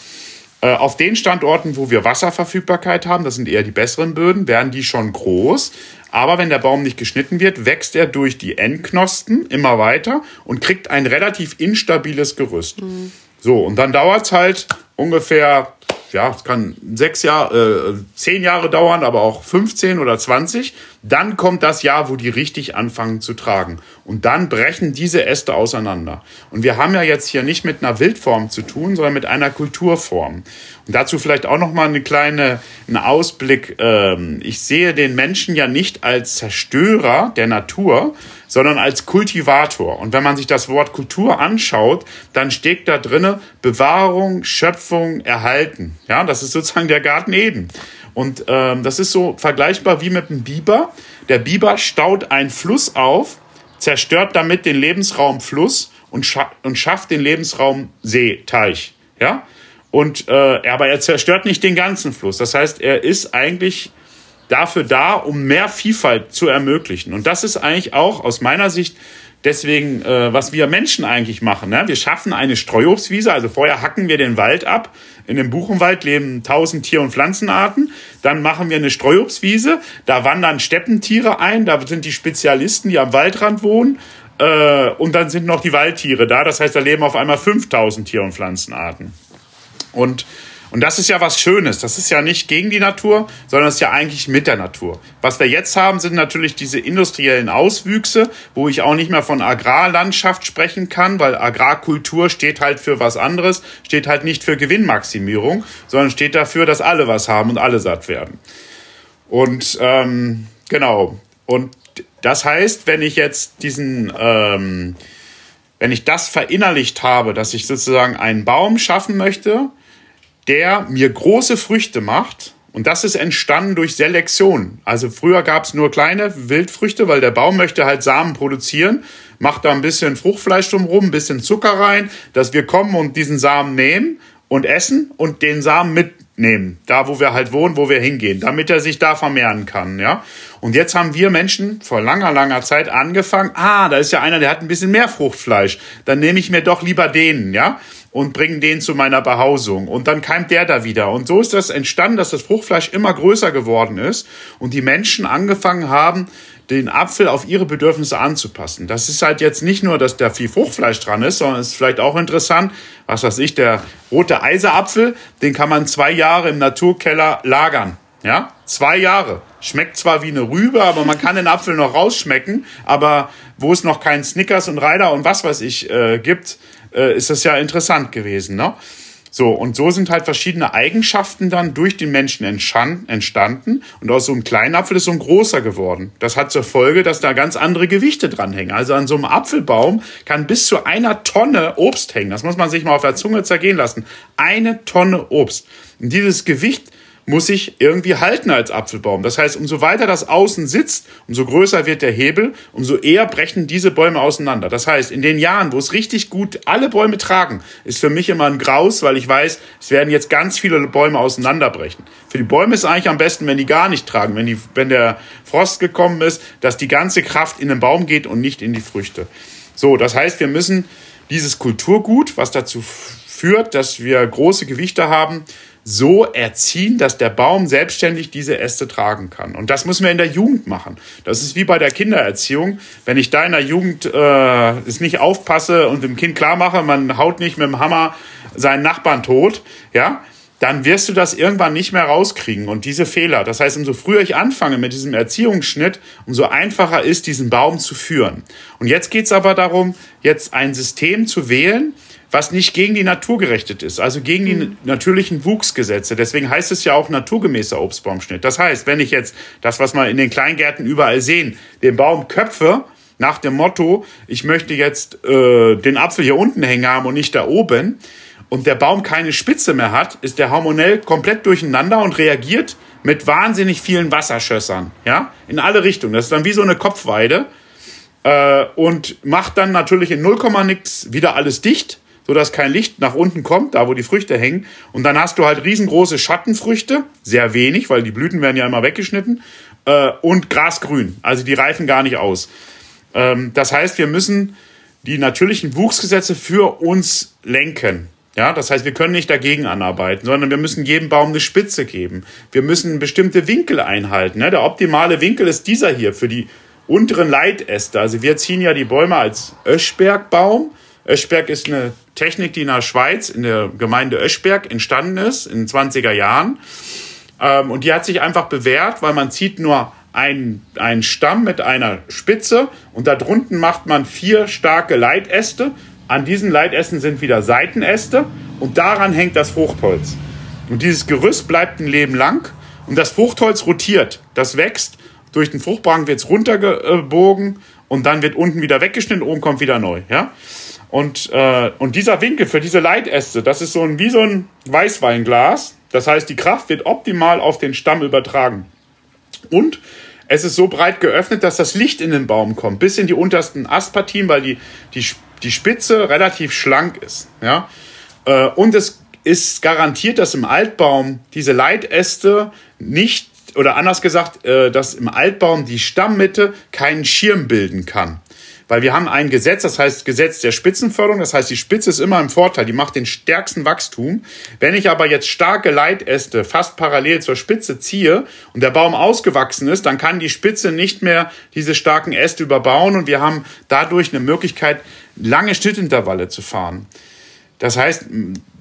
Äh, auf den Standorten, wo wir Wasserverfügbarkeit haben, das sind eher die besseren Böden, werden die schon groß. Aber wenn der Baum nicht geschnitten wird, wächst er durch die Endknospen immer weiter und kriegt ein relativ instabiles Gerüst. Mhm. So, und dann dauert es halt ungefähr, ja, es kann sechs Jahre, äh, zehn Jahre dauern, aber auch 15 oder 20. Dann kommt das Jahr, wo die richtig anfangen zu tragen. Und dann brechen diese Äste auseinander. Und wir haben ja jetzt hier nicht mit einer Wildform zu tun, sondern mit einer Kulturform. Und dazu vielleicht auch noch mal eine kleine einen Ausblick. Ähm, ich sehe den Menschen ja nicht als Zerstörer der Natur, sondern als Kultivator. Und wenn man sich das Wort Kultur anschaut, dann steht da drinne Bewahrung, Schöpfung, Erhalten. Ja, das ist sozusagen der Garten Eden. Und ähm, das ist so vergleichbar wie mit einem Biber. Der Biber staut einen Fluss auf, zerstört damit den Lebensraum Fluss und, scha und schafft den Lebensraum See, Teich. Ja? Und, äh, aber er zerstört nicht den ganzen Fluss. Das heißt, er ist eigentlich dafür da, um mehr Vielfalt zu ermöglichen. Und das ist eigentlich auch aus meiner Sicht deswegen, äh, was wir Menschen eigentlich machen. Ne? Wir schaffen eine Streuobstwiese, also vorher hacken wir den Wald ab. In dem Buchenwald leben tausend Tier- und Pflanzenarten. Dann machen wir eine Streuobstwiese, da wandern Steppentiere ein, da sind die Spezialisten, die am Waldrand wohnen. Äh, und dann sind noch die Waldtiere da, das heißt, da leben auf einmal 5000 Tier- und Pflanzenarten. Und und das ist ja was Schönes. Das ist ja nicht gegen die Natur, sondern es ist ja eigentlich mit der Natur. Was wir jetzt haben, sind natürlich diese industriellen Auswüchse, wo ich auch nicht mehr von Agrarlandschaft sprechen kann, weil Agrarkultur steht halt für was anderes, steht halt nicht für Gewinnmaximierung, sondern steht dafür, dass alle was haben und alle satt werden. Und ähm, genau. Und das heißt, wenn ich jetzt diesen ähm, wenn ich das verinnerlicht habe, dass ich sozusagen einen Baum schaffen möchte, der mir große Früchte macht. Und das ist entstanden durch Selektion. Also früher gab es nur kleine Wildfrüchte, weil der Baum möchte halt Samen produzieren, macht da ein bisschen Fruchtfleisch drumherum, ein bisschen Zucker rein, dass wir kommen und diesen Samen nehmen und essen und den Samen mitnehmen, da wo wir halt wohnen, wo wir hingehen, damit er sich da vermehren kann, ja. Und jetzt haben wir Menschen vor langer, langer Zeit angefangen, ah, da ist ja einer, der hat ein bisschen mehr Fruchtfleisch, dann nehme ich mir doch lieber den, ja und bringen den zu meiner Behausung. Und dann keimt der da wieder. Und so ist das entstanden, dass das Fruchtfleisch immer größer geworden ist und die Menschen angefangen haben, den Apfel auf ihre Bedürfnisse anzupassen. Das ist halt jetzt nicht nur, dass da viel Fruchtfleisch dran ist, sondern es ist vielleicht auch interessant, was weiß ich, der rote Eiserapfel, den kann man zwei Jahre im Naturkeller lagern. Ja, zwei Jahre. Schmeckt zwar wie eine Rübe, aber man kann den Apfel noch rausschmecken. Aber wo es noch keinen Snickers und Reider und was weiß ich äh, gibt, äh, ist das ja interessant gewesen. Ne? So, und so sind halt verschiedene Eigenschaften dann durch den Menschen entstanden. Und aus so einem kleinen Apfel ist so ein großer geworden. Das hat zur Folge, dass da ganz andere Gewichte dranhängen. Also an so einem Apfelbaum kann bis zu einer Tonne Obst hängen. Das muss man sich mal auf der Zunge zergehen lassen. Eine Tonne Obst. Und dieses Gewicht muss sich irgendwie halten als Apfelbaum. Das heißt, umso weiter das Außen sitzt, umso größer wird der Hebel, umso eher brechen diese Bäume auseinander. Das heißt, in den Jahren, wo es richtig gut alle Bäume tragen, ist für mich immer ein Graus, weil ich weiß, es werden jetzt ganz viele Bäume auseinanderbrechen. Für die Bäume ist eigentlich am besten, wenn die gar nicht tragen, wenn, die, wenn der Frost gekommen ist, dass die ganze Kraft in den Baum geht und nicht in die Früchte. So, das heißt, wir müssen dieses Kulturgut, was dazu führt, dass wir große Gewichte haben, so erziehen, dass der Baum selbstständig diese Äste tragen kann. Und das müssen wir in der Jugend machen. Das ist wie bei der Kindererziehung. Wenn ich da in der Jugend äh, es nicht aufpasse und dem Kind klar mache, man haut nicht mit dem Hammer seinen Nachbarn tot, ja, dann wirst du das irgendwann nicht mehr rauskriegen. Und diese Fehler, das heißt, umso früher ich anfange mit diesem Erziehungsschnitt, umso einfacher ist, diesen Baum zu führen. Und jetzt geht's aber darum, jetzt ein System zu wählen, was nicht gegen die Natur gerichtet ist, also gegen die mhm. natürlichen Wuchsgesetze. Deswegen heißt es ja auch naturgemäßer Obstbaumschnitt. Das heißt, wenn ich jetzt das, was wir in den Kleingärten überall sehen, den Baum köpfe, nach dem Motto, ich möchte jetzt äh, den Apfel hier unten hängen haben und nicht da oben, und der Baum keine Spitze mehr hat, ist der hormonell komplett durcheinander und reagiert mit wahnsinnig vielen Wasserschössern, ja, in alle Richtungen. Das ist dann wie so eine Kopfweide äh, und macht dann natürlich in 0, nix wieder alles dicht, sodass kein Licht nach unten kommt, da wo die Früchte hängen. Und dann hast du halt riesengroße Schattenfrüchte, sehr wenig, weil die Blüten werden ja immer weggeschnitten, äh, und grasgrün. Also die reifen gar nicht aus. Ähm, das heißt, wir müssen die natürlichen Wuchsgesetze für uns lenken. Ja, das heißt, wir können nicht dagegen anarbeiten, sondern wir müssen jedem Baum eine Spitze geben. Wir müssen bestimmte Winkel einhalten. Ne? Der optimale Winkel ist dieser hier für die unteren Leitäste. Also wir ziehen ja die Bäume als Öschbergbaum. Öschberg ist eine Technik, die in der Schweiz, in der Gemeinde Öschberg entstanden ist, in den 20er Jahren. Ähm, und die hat sich einfach bewährt, weil man zieht nur einen, einen Stamm mit einer Spitze und da drunten macht man vier starke Leitäste an diesen Leitästen sind wieder Seitenäste und daran hängt das Fruchtholz. Und dieses Gerüst bleibt ein Leben lang und das Fruchtholz rotiert. Das wächst, durch den Fruchtbrachen wird es runtergebogen und dann wird unten wieder weggeschnitten, oben kommt wieder neu. Ja? Und, äh, und dieser Winkel für diese Leitäste, das ist so ein, wie so ein Weißweinglas. Das heißt, die Kraft wird optimal auf den Stamm übertragen. Und es ist so breit geöffnet, dass das Licht in den Baum kommt, bis in die untersten Astpartien, weil die, die die Spitze relativ schlank ist. Ja? Äh, und es ist garantiert, dass im Altbaum diese Leitäste nicht, oder anders gesagt, äh, dass im Altbaum die Stammmitte keinen Schirm bilden kann. Weil wir haben ein Gesetz, das heißt Gesetz der Spitzenförderung, das heißt die Spitze ist immer im Vorteil, die macht den stärksten Wachstum. Wenn ich aber jetzt starke Leitäste fast parallel zur Spitze ziehe und der Baum ausgewachsen ist, dann kann die Spitze nicht mehr diese starken Äste überbauen und wir haben dadurch eine Möglichkeit, lange Schnittintervalle zu fahren. Das heißt,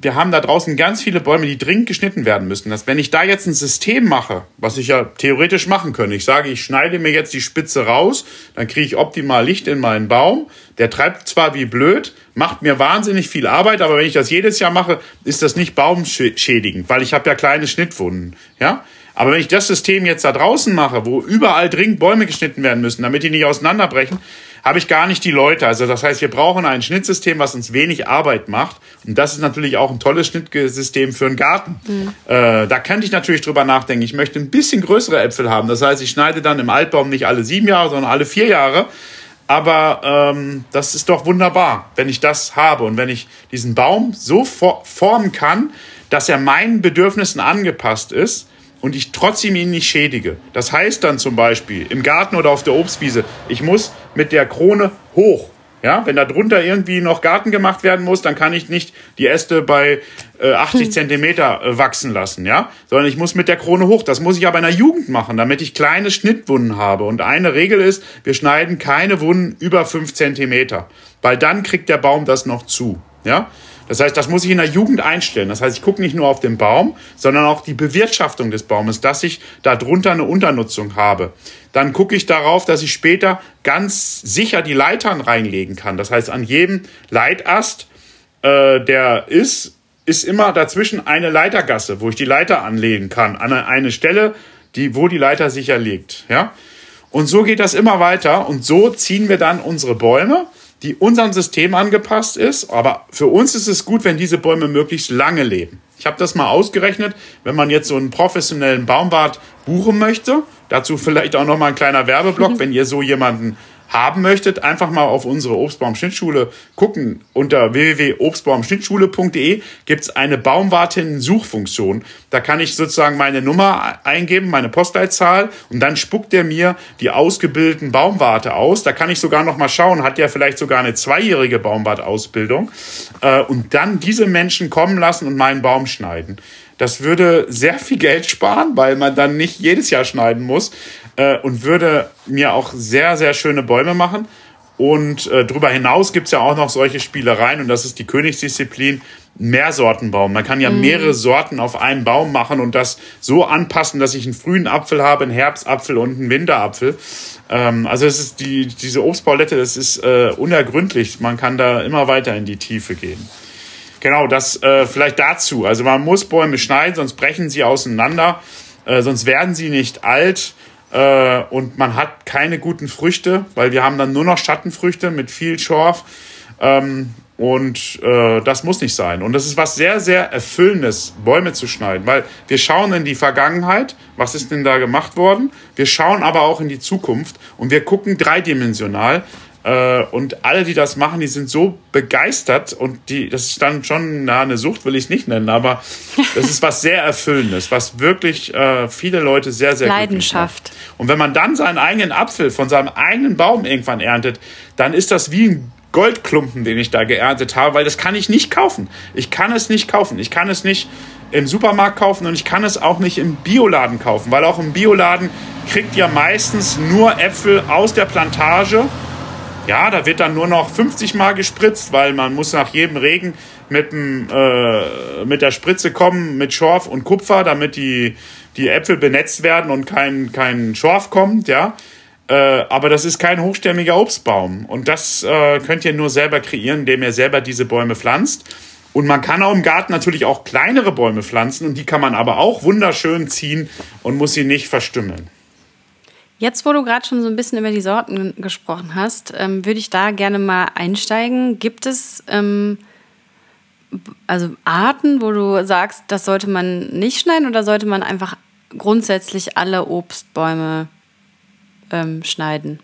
wir haben da draußen ganz viele Bäume, die dringend geschnitten werden müssen. Dass wenn ich da jetzt ein System mache, was ich ja theoretisch machen könnte, ich sage, ich schneide mir jetzt die Spitze raus, dann kriege ich optimal Licht in meinen Baum. Der treibt zwar wie blöd, macht mir wahnsinnig viel Arbeit, aber wenn ich das jedes Jahr mache, ist das nicht baumschädigend, weil ich habe ja kleine Schnittwunden. Ja, aber wenn ich das System jetzt da draußen mache, wo überall dringend Bäume geschnitten werden müssen, damit die nicht auseinanderbrechen, habe ich gar nicht die Leute. Also das heißt, wir brauchen ein Schnittsystem, was uns wenig Arbeit macht. Und das ist natürlich auch ein tolles Schnittsystem für einen Garten. Mhm. Äh, da könnte ich natürlich drüber nachdenken. Ich möchte ein bisschen größere Äpfel haben. Das heißt, ich schneide dann im Altbaum nicht alle sieben Jahre, sondern alle vier Jahre. Aber ähm, das ist doch wunderbar, wenn ich das habe und wenn ich diesen Baum so formen kann, dass er meinen Bedürfnissen angepasst ist und ich trotzdem ihn nicht schädige. Das heißt dann zum Beispiel im Garten oder auf der Obstwiese, ich muss mit der Krone hoch. Ja, wenn da drunter irgendwie noch Garten gemacht werden muss, dann kann ich nicht die Äste bei äh, 80 hm. Zentimeter äh, wachsen lassen, ja, sondern ich muss mit der Krone hoch. Das muss ich aber in der Jugend machen, damit ich kleine Schnittwunden habe. Und eine Regel ist, wir schneiden keine Wunden über 5 Zentimeter, weil dann kriegt der Baum das noch zu, ja. Das heißt, das muss ich in der Jugend einstellen. Das heißt, ich gucke nicht nur auf den Baum, sondern auch die Bewirtschaftung des Baumes, dass ich darunter eine Unternutzung habe. Dann gucke ich darauf, dass ich später ganz sicher die Leitern reinlegen kann. Das heißt, an jedem Leitast, äh, der ist, ist immer dazwischen eine Leitergasse, wo ich die Leiter anlegen kann. An eine Stelle, die, wo die Leiter sicher liegt. Ja? Und so geht das immer weiter. Und so ziehen wir dann unsere Bäume die unserem System angepasst ist. Aber für uns ist es gut, wenn diese Bäume möglichst lange leben. Ich habe das mal ausgerechnet, wenn man jetzt so einen professionellen Baumbart buchen möchte, dazu vielleicht auch noch mal ein kleiner Werbeblock, mhm. wenn ihr so jemanden haben möchtet, einfach mal auf unsere Obstbaum-Schnittschule gucken. Unter www.obstbaumschnittschule.de gibt es eine Baumwartin-Suchfunktion. Da kann ich sozusagen meine Nummer eingeben, meine Postleitzahl und dann spuckt er mir die ausgebildeten Baumwarte aus. Da kann ich sogar noch mal schauen, hat der vielleicht sogar eine zweijährige Baumwartausbildung äh, und dann diese Menschen kommen lassen und meinen Baum schneiden. Das würde sehr viel Geld sparen, weil man dann nicht jedes Jahr schneiden muss äh, und würde mir auch sehr, sehr schöne Bäume machen. Und äh, darüber hinaus gibt's ja auch noch solche Spielereien und das ist die Königsdisziplin Mehrsortenbaum. Man kann ja mm. mehrere Sorten auf einen Baum machen und das so anpassen, dass ich einen frühen Apfel habe, einen Herbstapfel und einen Winterapfel. Ähm, also es ist die, diese Obstpaulette, das ist äh, unergründlich. Man kann da immer weiter in die Tiefe gehen. Genau, das äh, vielleicht dazu. Also man muss Bäume schneiden, sonst brechen sie auseinander, äh, sonst werden sie nicht alt äh, und man hat keine guten Früchte, weil wir haben dann nur noch Schattenfrüchte mit viel Schorf. Ähm, Und äh, das muss nicht sein. Und das ist was sehr, sehr Erfüllendes, Bäume zu schneiden. Weil wir schauen in die Vergangenheit, was ist denn da gemacht worden? Wir schauen aber auch in die Zukunft und wir gucken dreidimensional. Äh, und alle, die das machen, die sind so begeistert und die, das ist dann schon, na, eine Sucht will ich es nicht nennen, aber das ist was sehr Erfüllendes, was wirklich äh, viele Leute sehr, sehr Leidenschaft. Und wenn man dann seinen eigenen Apfel von seinem eigenen Baum irgendwann erntet, dann ist das wie ein Goldklumpen, den ich da geerntet habe, weil das kann ich nicht kaufen. Ich kann es nicht kaufen. Ich kann es nicht im Supermarkt kaufen und ich kann es auch nicht im Bioladen kaufen, weil auch im Bioladen kriegt ihr meistens nur Äpfel aus der Plantage. Ja, da wird dann nur noch 50 Mal gespritzt, weil man muss nach jedem Regen mit, dem, äh, mit der Spritze kommen, mit Schorf und Kupfer, damit die, die Äpfel benetzt werden und kein, kein Schorf kommt, ja. Äh, aber das ist kein hochstämmiger Obstbaum. Und das äh, könnt ihr nur selber kreieren, indem ihr selber diese Bäume pflanzt. Und man kann auch im Garten natürlich auch kleinere Bäume pflanzen und die kann man aber auch wunderschön ziehen und muss sie nicht verstümmeln. Jetzt, wo du gerade schon so ein bisschen über die Sorten gesprochen hast, ähm, würde ich da gerne mal einsteigen. Gibt es ähm, also Arten, wo du sagst, das sollte man nicht schneiden oder sollte man einfach grundsätzlich alle Obstbäume ähm, schneiden?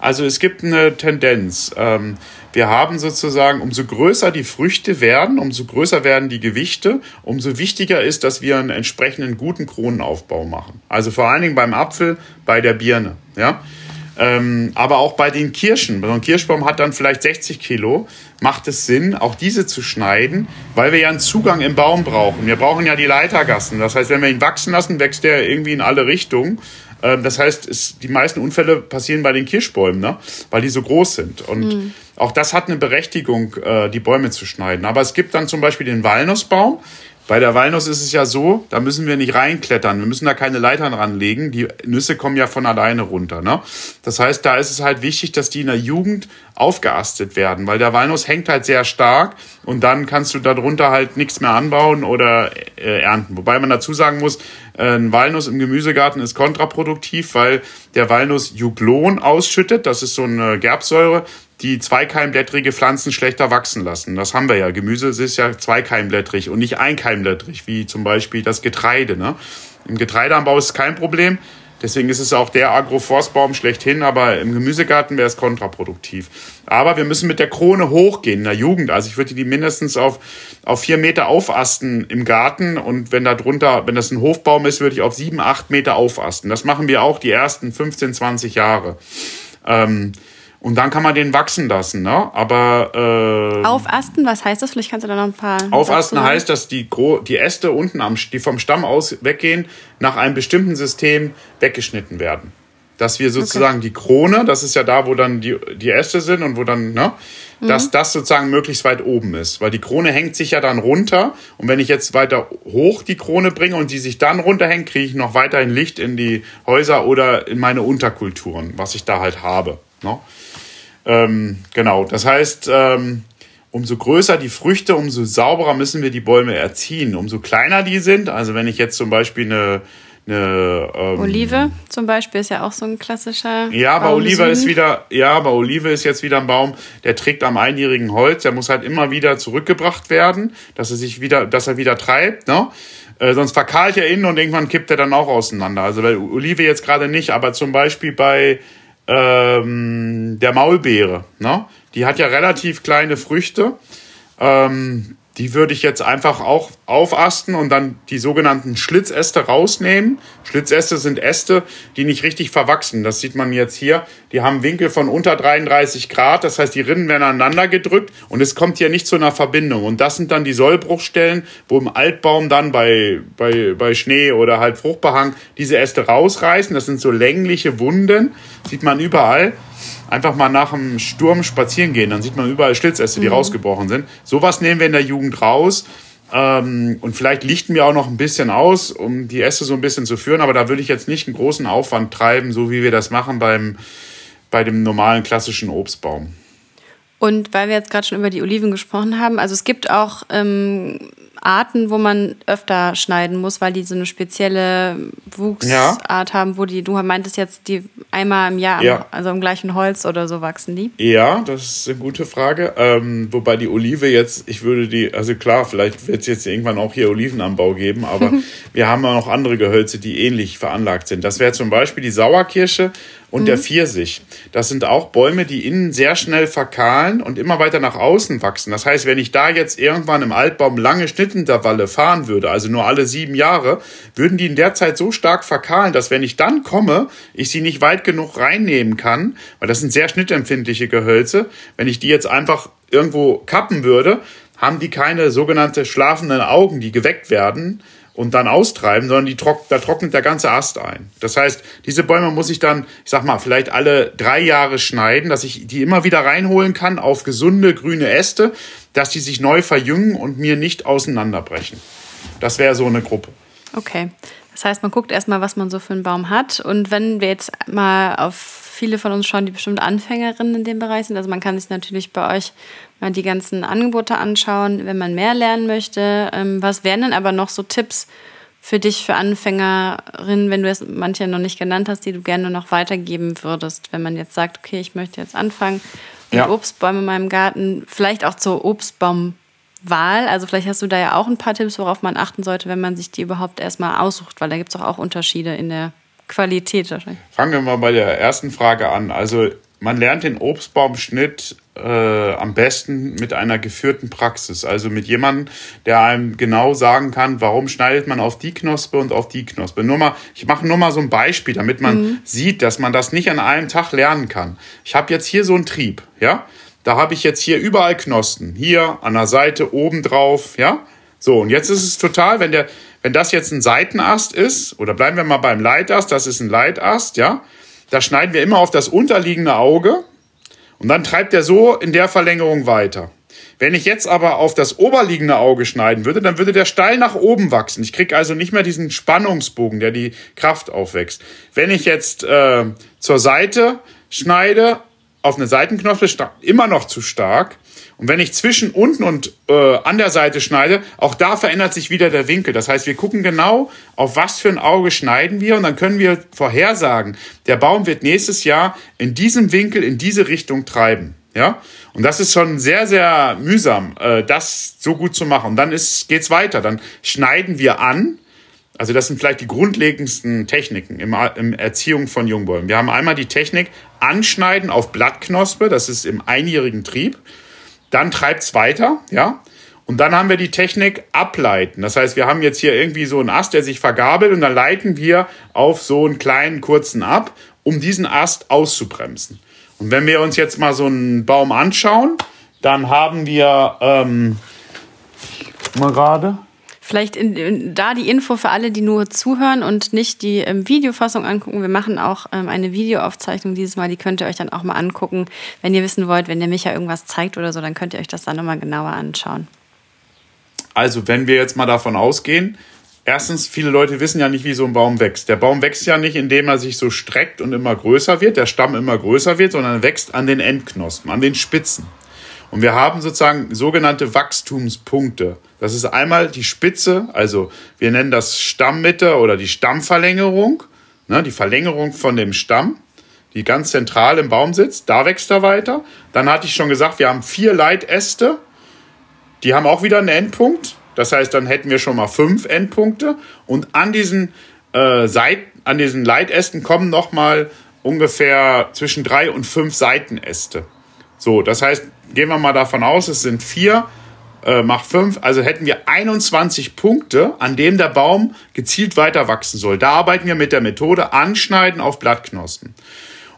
Also es gibt eine Tendenz. Ähm, wir haben sozusagen, umso größer die Früchte werden, umso größer werden die Gewichte, umso wichtiger ist, dass wir einen entsprechenden guten Kronenaufbau machen. Also vor allen Dingen beim Apfel, bei der Birne. Ja? Ähm, aber auch bei den Kirschen. So ein Kirschbaum hat dann vielleicht 60 Kilo. Macht es Sinn, auch diese zu schneiden, weil wir ja einen Zugang im Baum brauchen. Wir brauchen ja die Leitergassen. Das heißt, wenn wir ihn wachsen lassen, wächst er irgendwie in alle Richtungen. Ähm, das heißt, es, die meisten Unfälle passieren bei den Kirschbäumen, ne? weil die so groß sind. Und mhm. auch das hat eine Berechtigung, äh, die Bäume zu schneiden. Aber es gibt dann zum Beispiel den Walnussbaum. Bei der Walnuss ist es ja so, da müssen wir nicht reinklettern. Wir müssen da keine Leitern ranlegen. Die Nüsse kommen ja von alleine runter. Ne? Das heißt, da ist es halt wichtig, dass die in der Jugend aufgeastet werden, weil der Walnuss hängt halt sehr stark und dann kannst du darunter halt nichts mehr anbauen oder äh, ernten. Wobei man dazu sagen muss, äh, ein Walnuss im Gemüsegarten ist kontraproduktiv, weil der Walnuss Juglon ausschüttet. Das ist so eine Gerbsäure, die zweikeimblättrige Pflanzen schlechter wachsen lassen. Das haben wir ja. Gemüse ist ja zweikeimblättrig und nicht einkeimblättrig, wie zum Beispiel das Getreide. Ne? Im Getreideanbau ist es kein Problem. Deswegen ist es auch der Agroforstbaum schlechthin, aber im Gemüsegarten wäre es kontraproduktiv. Aber wir müssen mit der Krone hochgehen in der Jugend. Also ich würde die mindestens auf, auf vier Meter aufasten im Garten. Und wenn da drunter, wenn das ein Hofbaum ist, würde ich auf sieben, acht Meter aufasten. Das machen wir auch die ersten 15, 20 Jahre. Ähm, und dann kann man den wachsen lassen, ne? Aber äh, Aufasten, was heißt das? Vielleicht kannst du da noch ein paar. Aufasten heißt, dass die, die Äste unten am, die vom Stamm aus weggehen, nach einem bestimmten System weggeschnitten werden. Dass wir sozusagen okay. die Krone, das ist ja da, wo dann die, die Äste sind und wo dann, ne? Mhm. Dass das sozusagen möglichst weit oben ist. Weil die Krone hängt sich ja dann runter. Und wenn ich jetzt weiter hoch die Krone bringe und die sich dann runterhängt, kriege ich noch weiterhin Licht in die Häuser oder in meine Unterkulturen, was ich da halt habe. Ne? Ähm, genau, das heißt, ähm, umso größer die Früchte, umso sauberer müssen wir die Bäume erziehen. Umso kleiner die sind, also wenn ich jetzt zum Beispiel eine, eine ähm, Olive zum Beispiel ist ja auch so ein klassischer. Ja, aber Olive ist wieder, ja, aber Olive ist jetzt wieder ein Baum, der trägt am einjährigen Holz, der muss halt immer wieder zurückgebracht werden, dass er sich wieder, dass er wieder treibt, ne? Äh, sonst verkahlt er innen und irgendwann kippt er dann auch auseinander. Also bei Olive jetzt gerade nicht, aber zum Beispiel bei ähm, der Maulbeere. Ne? Die hat ja relativ kleine Früchte. Ähm, die würde ich jetzt einfach auch aufasten und dann die sogenannten Schlitzäste rausnehmen. Schlitzäste sind Äste, die nicht richtig verwachsen. Das sieht man jetzt hier. Die haben Winkel von unter 33 Grad. Das heißt, die Rinnen werden aneinander gedrückt und es kommt hier nicht zu einer Verbindung. Und das sind dann die Sollbruchstellen, wo im Altbaum dann bei, bei, bei Schnee oder halt Fruchtbehang diese Äste rausreißen. Das sind so längliche Wunden. Sieht man überall einfach mal nach dem Sturm spazieren gehen. Dann sieht man überall Schlitzäste, die mhm. rausgebrochen sind. Sowas nehmen wir in der Jugend raus. Ähm, und vielleicht lichten wir auch noch ein bisschen aus, um die Äste so ein bisschen zu führen. Aber da würde ich jetzt nicht einen großen Aufwand treiben, so wie wir das machen beim, bei dem normalen klassischen Obstbaum. Und weil wir jetzt gerade schon über die Oliven gesprochen haben, also es gibt auch ähm, Arten, wo man öfter schneiden muss, weil die so eine spezielle Wuchsart ja. haben, wo die, du meintest jetzt, die einmal im Jahr, ja. also im gleichen Holz oder so wachsen die? Ja, das ist eine gute Frage. Ähm, wobei die Olive jetzt, ich würde die, also klar, vielleicht wird es jetzt irgendwann auch hier Olivenanbau geben, aber [LAUGHS] wir haben auch noch andere Gehölze, die ähnlich veranlagt sind. Das wäre zum Beispiel die Sauerkirsche und mhm. der Pfirsich. Das sind auch Bäume, die innen sehr schnell verkahlen und immer weiter nach außen wachsen. Das heißt, wenn ich da jetzt irgendwann im Altbaum lange Schnittintervalle fahren würde, also nur alle sieben Jahre, würden die in der Zeit so stark verkahlen, dass wenn ich dann komme, ich sie nicht weit genug reinnehmen kann, weil das sind sehr schnittempfindliche Gehölze. Wenn ich die jetzt einfach irgendwo kappen würde, haben die keine sogenannte schlafenden Augen, die geweckt werden, und dann austreiben, sondern die trock, da trocknet der ganze Ast ein. Das heißt, diese Bäume muss ich dann, ich sag mal, vielleicht alle drei Jahre schneiden, dass ich die immer wieder reinholen kann auf gesunde grüne Äste, dass die sich neu verjüngen und mir nicht auseinanderbrechen. Das wäre so eine Gruppe. Okay. Das heißt, man guckt erstmal, was man so für einen Baum hat. Und wenn wir jetzt mal auf viele von uns schauen, die bestimmt Anfängerinnen in dem Bereich sind, also man kann sich natürlich bei euch mal die ganzen Angebote anschauen, wenn man mehr lernen möchte. Ähm, was wären denn aber noch so Tipps für dich, für Anfängerinnen, wenn du es manche noch nicht genannt hast, die du gerne noch weitergeben würdest, wenn man jetzt sagt, okay, ich möchte jetzt anfangen mit ja. Obstbäumen in meinem Garten, vielleicht auch zur Obstbaumwahl. Also vielleicht hast du da ja auch ein paar Tipps, worauf man achten sollte, wenn man sich die überhaupt erstmal aussucht, weil da gibt es auch Unterschiede in der Qualität wahrscheinlich. Fangen wir mal bei der ersten Frage an. Also man lernt den Obstbaumschnitt äh, am besten mit einer geführten Praxis. Also mit jemandem, der einem genau sagen kann, warum schneidet man auf die Knospe und auf die Knospe. Nur mal, ich mache nur mal so ein Beispiel, damit man mhm. sieht, dass man das nicht an einem Tag lernen kann. Ich habe jetzt hier so einen Trieb, ja. Da habe ich jetzt hier überall Knospen. Hier an der Seite, oben drauf, ja. So, und jetzt ist es total, wenn der, wenn das jetzt ein Seitenast ist, oder bleiben wir mal beim Leitast, das ist ein Leitast, ja, da schneiden wir immer auf das unterliegende Auge und dann treibt er so in der Verlängerung weiter. Wenn ich jetzt aber auf das oberliegende Auge schneiden würde, dann würde der steil nach oben wachsen. Ich kriege also nicht mehr diesen Spannungsbogen, der die Kraft aufwächst. Wenn ich jetzt äh, zur Seite schneide, auf eine Seitenknospe, immer noch zu stark, und wenn ich zwischen unten und äh, an der Seite schneide, auch da verändert sich wieder der Winkel. Das heißt, wir gucken genau, auf was für ein Auge schneiden wir und dann können wir vorhersagen, der Baum wird nächstes Jahr in diesem Winkel, in diese Richtung treiben. Ja, und das ist schon sehr, sehr mühsam, äh, das so gut zu machen. Und dann ist, geht's weiter. Dann schneiden wir an. Also das sind vielleicht die grundlegendsten Techniken im, im Erziehung von Jungbäumen. Wir haben einmal die Technik Anschneiden auf Blattknospe. Das ist im einjährigen Trieb. Dann treibt es weiter, ja. Und dann haben wir die Technik ableiten. Das heißt, wir haben jetzt hier irgendwie so einen Ast, der sich vergabelt und dann leiten wir auf so einen kleinen kurzen ab, um diesen Ast auszubremsen. Und wenn wir uns jetzt mal so einen Baum anschauen, dann haben wir ähm, mal gerade Vielleicht in, in, da die Info für alle, die nur zuhören und nicht die ähm, Videofassung angucken. Wir machen auch ähm, eine Videoaufzeichnung dieses Mal, die könnt ihr euch dann auch mal angucken. Wenn ihr wissen wollt, wenn der Micha irgendwas zeigt oder so, dann könnt ihr euch das dann nochmal genauer anschauen. Also, wenn wir jetzt mal davon ausgehen, erstens, viele Leute wissen ja nicht, wie so ein Baum wächst. Der Baum wächst ja nicht, indem er sich so streckt und immer größer wird, der Stamm immer größer wird, sondern er wächst an den Endknospen, an den Spitzen. Und wir haben sozusagen sogenannte Wachstumspunkte. Das ist einmal die Spitze, also wir nennen das Stammmitte oder die Stammverlängerung, ne, die Verlängerung von dem Stamm, die ganz zentral im Baum sitzt. Da wächst er weiter. Dann hatte ich schon gesagt, wir haben vier Leitäste. Die haben auch wieder einen Endpunkt. Das heißt, dann hätten wir schon mal fünf Endpunkte. Und an diesen, äh, Seit an diesen Leitästen kommen nochmal ungefähr zwischen drei und fünf Seitenäste. So, das heißt, gehen wir mal davon aus, es sind vier, äh, mach fünf, also hätten wir 21 Punkte, an dem der Baum gezielt weiter wachsen soll. Da arbeiten wir mit der Methode Anschneiden auf Blattknospen.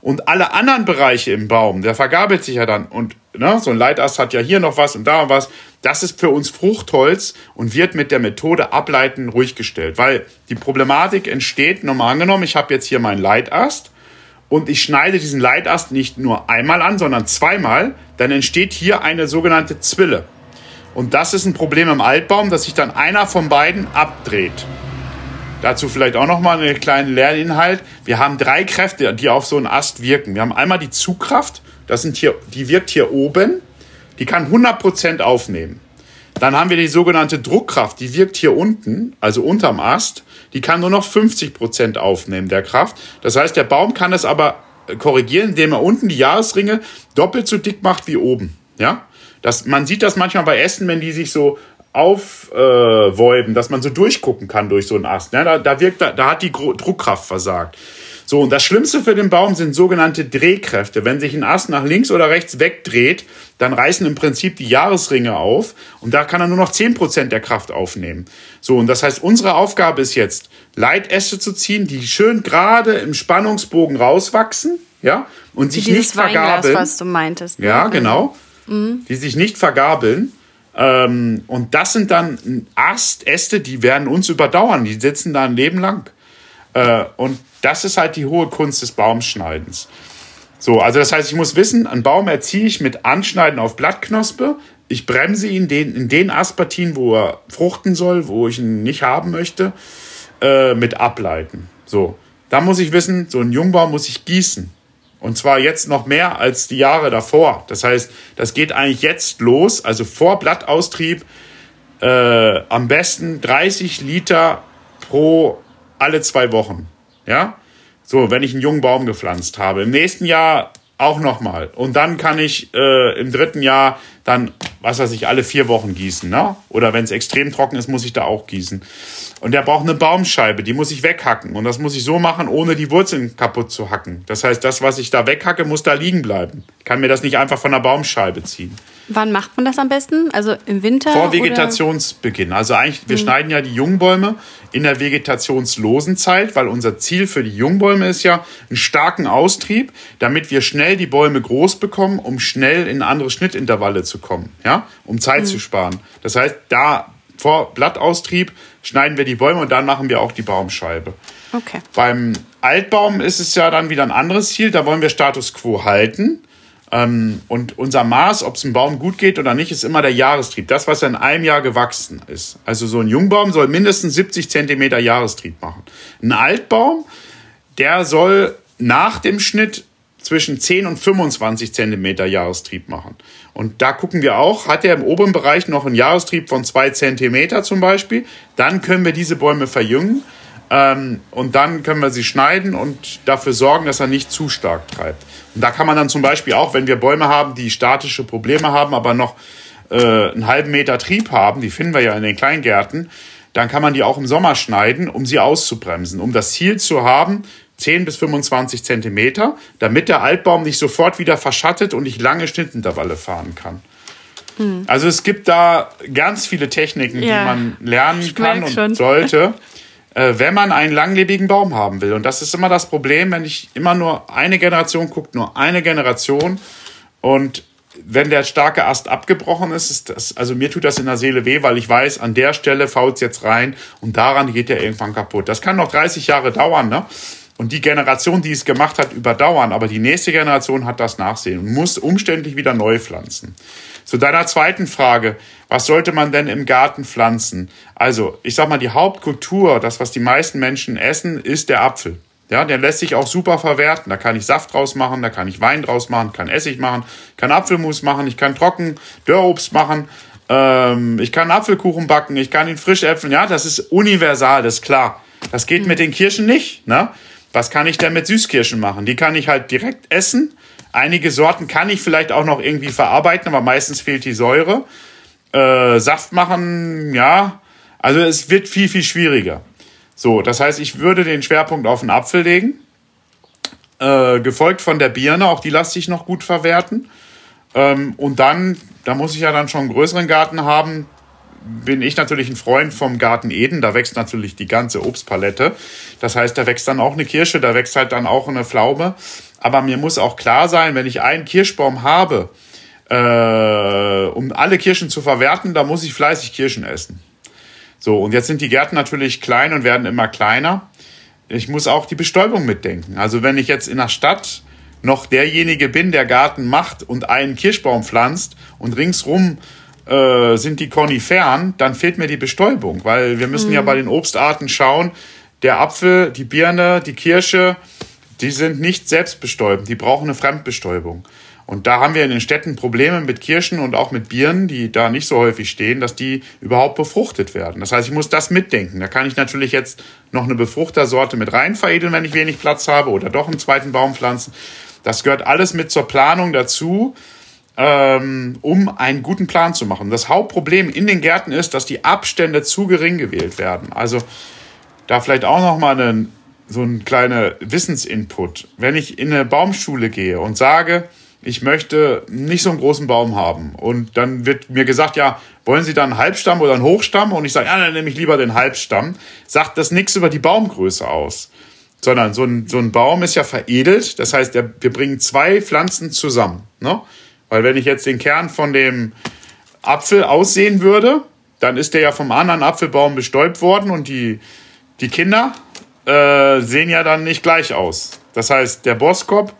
Und alle anderen Bereiche im Baum, der vergabelt sich ja dann und ne, so ein Leitast hat ja hier noch was und da was. Das ist für uns Fruchtholz und wird mit der Methode Ableiten ruhig gestellt, weil die Problematik entsteht, normal angenommen, ich habe jetzt hier meinen Leitast und ich schneide diesen Leitast nicht nur einmal an, sondern zweimal, dann entsteht hier eine sogenannte Zwille. Und das ist ein Problem im Altbaum, dass sich dann einer von beiden abdreht. Dazu vielleicht auch noch mal einen kleinen Lerninhalt. Wir haben drei Kräfte, die auf so einen Ast wirken. Wir haben einmal die Zugkraft, das sind hier, die wirkt hier oben, die kann 100% aufnehmen. Dann haben wir die sogenannte Druckkraft, die wirkt hier unten, also unterm Ast. Die kann nur noch 50 Prozent aufnehmen der Kraft. Das heißt, der Baum kann es aber korrigieren, indem er unten die Jahresringe doppelt so dick macht wie oben. Ja, das, man sieht das manchmal bei Ästen, wenn die sich so aufwäuben, äh, dass man so durchgucken kann durch so einen Ast. Ja, da, da wirkt, da, da hat die Druckkraft versagt. So, und das Schlimmste für den Baum sind sogenannte Drehkräfte. Wenn sich ein Ast nach links oder rechts wegdreht, dann reißen im Prinzip die Jahresringe auf und da kann er nur noch 10% der Kraft aufnehmen. So, und das heißt, unsere Aufgabe ist jetzt, Leitäste zu ziehen, die schön gerade im Spannungsbogen rauswachsen, ja, und sich nicht vergabeln. Weinglas, was du meintest. Ne? Ja, genau. Mhm. Die sich nicht vergabeln. Ähm, und das sind dann Ast, Äste, die werden uns überdauern. Die sitzen da ein Leben lang. Äh, und das ist halt die hohe Kunst des Baumschneidens. So, also das heißt, ich muss wissen, einen Baum erziehe ich mit Anschneiden auf Blattknospe. Ich bremse ihn den, in den Astpartien, wo er fruchten soll, wo ich ihn nicht haben möchte, äh, mit ableiten. So, da muss ich wissen, so einen Jungbaum muss ich gießen. Und zwar jetzt noch mehr als die Jahre davor. Das heißt, das geht eigentlich jetzt los, also vor Blattaustrieb, äh, am besten 30 Liter pro alle zwei Wochen. Ja? So, wenn ich einen jungen Baum gepflanzt habe. Im nächsten Jahr auch nochmal. Und dann kann ich äh, im dritten Jahr dann, was weiß ich, alle vier Wochen gießen. Ne? Oder wenn es extrem trocken ist, muss ich da auch gießen. Und der braucht eine Baumscheibe, die muss ich weghacken. Und das muss ich so machen, ohne die Wurzeln kaputt zu hacken. Das heißt, das, was ich da weghacke, muss da liegen bleiben. Ich kann mir das nicht einfach von der Baumscheibe ziehen. Wann macht man das am besten? Also im Winter? Vor Vegetationsbeginn. Oder? Also eigentlich, wir hm. schneiden ja die Jungbäume in der vegetationslosen Zeit, weil unser Ziel für die Jungbäume ist ja einen starken Austrieb, damit wir schnell die Bäume groß bekommen, um schnell in andere Schnittintervalle zu kommen, ja, um Zeit hm. zu sparen. Das heißt, da vor Blattaustrieb schneiden wir die Bäume und dann machen wir auch die Baumscheibe. Okay. Beim Altbaum ist es ja dann wieder ein anderes Ziel. Da wollen wir Status quo halten. Ähm, und unser Maß, ob es einem Baum gut geht oder nicht, ist immer der Jahrestrieb. Das, was in einem Jahr gewachsen ist. Also so ein Jungbaum soll mindestens 70 Zentimeter Jahrestrieb machen. Ein Altbaum, der soll nach dem Schnitt zwischen 10 und 25 Zentimeter Jahrestrieb machen. Und da gucken wir auch, hat er im oberen Bereich noch einen Jahrestrieb von 2 Zentimeter zum Beispiel, dann können wir diese Bäume verjüngen ähm, und dann können wir sie schneiden und dafür sorgen, dass er nicht zu stark treibt. Und da kann man dann zum Beispiel auch, wenn wir Bäume haben, die statische Probleme haben, aber noch äh, einen halben Meter Trieb haben, die finden wir ja in den Kleingärten, dann kann man die auch im Sommer schneiden, um sie auszubremsen, um das Ziel zu haben, 10 bis 25 Zentimeter, damit der Altbaum nicht sofort wieder verschattet und ich lange Schnittintervalle fahren kann. Hm. Also es gibt da ganz viele Techniken, ja. die man lernen kann und schon. sollte, [LAUGHS] äh, wenn man einen langlebigen Baum haben will. Und das ist immer das Problem, wenn ich immer nur eine Generation gucke, nur eine Generation und wenn der starke Ast abgebrochen ist, ist das, also mir tut das in der Seele weh, weil ich weiß, an der Stelle fault es jetzt rein und daran geht er irgendwann kaputt. Das kann noch 30 Jahre dauern, ne? Und die Generation, die es gemacht hat, überdauern. Aber die nächste Generation hat das Nachsehen und muss umständlich wieder neu pflanzen. Zu deiner zweiten Frage, was sollte man denn im Garten pflanzen? Also, ich sag mal, die Hauptkultur, das, was die meisten Menschen essen, ist der Apfel. Ja, der lässt sich auch super verwerten. Da kann ich Saft draus machen, da kann ich Wein draus machen, kann Essig machen, kann Apfelmus machen, ich kann trocken Dörrobst machen, ähm, ich kann Apfelkuchen backen, ich kann ihn frisch äpfeln. Ja, das ist universal, das ist klar. Das geht mit den Kirschen nicht. Ne? Was kann ich denn mit Süßkirschen machen? Die kann ich halt direkt essen. Einige Sorten kann ich vielleicht auch noch irgendwie verarbeiten, aber meistens fehlt die Säure. Äh, Saft machen, ja. Also es wird viel, viel schwieriger. So, das heißt, ich würde den Schwerpunkt auf den Apfel legen. Äh, gefolgt von der Birne, auch die lasse ich noch gut verwerten. Ähm, und dann, da muss ich ja dann schon einen größeren Garten haben, bin ich natürlich ein Freund vom Garten Eden. Da wächst natürlich die ganze Obstpalette. Das heißt, da wächst dann auch eine Kirsche, da wächst halt dann auch eine Pflaume. Aber mir muss auch klar sein, wenn ich einen Kirschbaum habe, äh, um alle Kirschen zu verwerten, da muss ich fleißig Kirschen essen. So, und jetzt sind die Gärten natürlich klein und werden immer kleiner. Ich muss auch die Bestäubung mitdenken. Also wenn ich jetzt in der Stadt noch derjenige bin, der Garten macht und einen Kirschbaum pflanzt und ringsrum äh, sind die Koniferen, dann fehlt mir die Bestäubung, weil wir müssen mhm. ja bei den Obstarten schauen, der Apfel, die Birne, die Kirsche, die sind nicht selbstbestäubend, die brauchen eine Fremdbestäubung. Und da haben wir in den Städten Probleme mit Kirschen und auch mit Birnen, die da nicht so häufig stehen, dass die überhaupt befruchtet werden. Das heißt, ich muss das mitdenken. Da kann ich natürlich jetzt noch eine Befruchtersorte mit rein veredeln, wenn ich wenig Platz habe oder doch einen zweiten Baum pflanzen. Das gehört alles mit zur Planung dazu, ähm, um einen guten Plan zu machen. Das Hauptproblem in den Gärten ist, dass die Abstände zu gering gewählt werden. Also da vielleicht auch noch mal einen, so ein kleiner Wissensinput. Wenn ich in eine Baumschule gehe und sage, ich möchte nicht so einen großen Baum haben. Und dann wird mir gesagt, ja, wollen Sie dann einen Halbstamm oder einen Hochstamm? Und ich sage, ja, dann nehme ich lieber den Halbstamm. Sagt das nichts über die Baumgröße aus. Sondern so ein, so ein Baum ist ja veredelt. Das heißt, der, wir bringen zwei Pflanzen zusammen. Ne? Weil wenn ich jetzt den Kern von dem Apfel aussehen würde, dann ist der ja vom anderen Apfelbaum bestäubt worden und die, die Kinder äh, sehen ja dann nicht gleich aus. Das heißt, der Boskop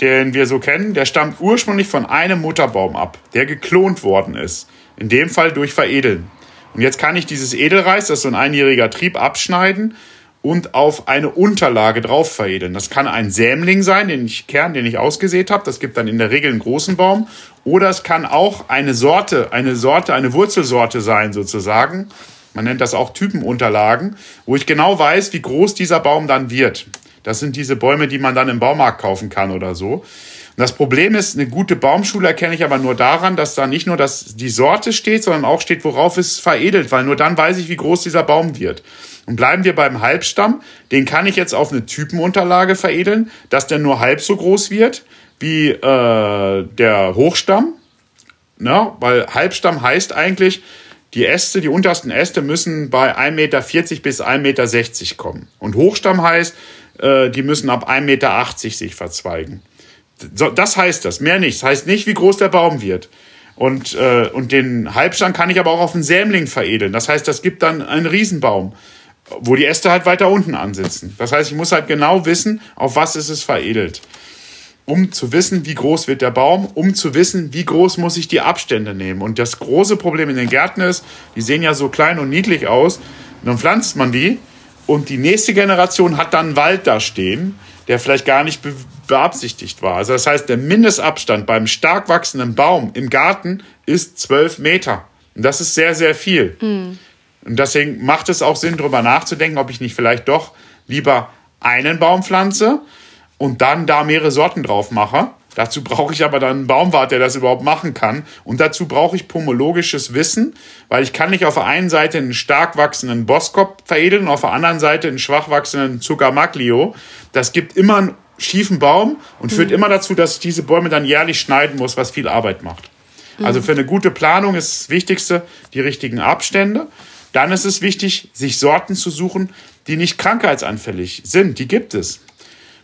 den wir so kennen, der stammt ursprünglich von einem Mutterbaum ab, der geklont worden ist. In dem Fall durch Veredeln. Und jetzt kann ich dieses Edelreis, das ist so ein einjähriger Trieb, abschneiden und auf eine Unterlage drauf veredeln. Das kann ein Sämling sein, den ich Kern, den ich ausgesät habe. Das gibt dann in der Regel einen großen Baum. Oder es kann auch eine Sorte, eine Sorte, eine Wurzelsorte sein sozusagen. Man nennt das auch Typenunterlagen, wo ich genau weiß, wie groß dieser Baum dann wird. Das sind diese Bäume, die man dann im Baumarkt kaufen kann oder so. Und das Problem ist, eine gute Baumschule erkenne ich aber nur daran, dass da nicht nur das, die Sorte steht, sondern auch steht, worauf es veredelt, weil nur dann weiß ich, wie groß dieser Baum wird. Und bleiben wir beim Halbstamm, den kann ich jetzt auf eine Typenunterlage veredeln, dass der nur halb so groß wird wie äh, der Hochstamm. Ne? Weil Halbstamm heißt eigentlich, die Äste, die untersten Äste müssen bei 1,40 Meter bis 1,60 Meter kommen. Und Hochstamm heißt, äh, die müssen ab 1,80 Meter sich verzweigen. So, das heißt das, mehr nicht. Das heißt nicht, wie groß der Baum wird. Und, äh, und den Halbstand kann ich aber auch auf einen Sämling veredeln. Das heißt, das gibt dann einen Riesenbaum, wo die Äste halt weiter unten ansitzen. Das heißt, ich muss halt genau wissen, auf was ist es veredelt. Um zu wissen, wie groß wird der Baum, um zu wissen, wie groß muss ich die Abstände nehmen. Und das große Problem in den Gärten ist, die sehen ja so klein und niedlich aus. dann pflanzt man die und die nächste Generation hat dann einen Wald da stehen, der vielleicht gar nicht be beabsichtigt war. Also das heißt, der Mindestabstand beim stark wachsenden Baum im Garten ist zwölf Meter. Und das ist sehr, sehr viel. Mhm. Und deswegen macht es auch Sinn, darüber nachzudenken, ob ich nicht vielleicht doch lieber einen Baum pflanze und dann da mehrere Sorten drauf mache Dazu brauche ich aber dann einen Baumwart, der das überhaupt machen kann. Und dazu brauche ich pomologisches Wissen, weil ich kann nicht auf der einen Seite einen stark wachsenden Boskop veredeln und auf der anderen Seite einen schwach wachsenden Zuckermaglio. Das gibt immer einen schiefen Baum und führt mhm. immer dazu, dass ich diese Bäume dann jährlich schneiden muss, was viel Arbeit macht. Mhm. Also für eine gute Planung ist das Wichtigste die richtigen Abstände. Dann ist es wichtig, sich Sorten zu suchen, die nicht krankheitsanfällig sind. Die gibt es.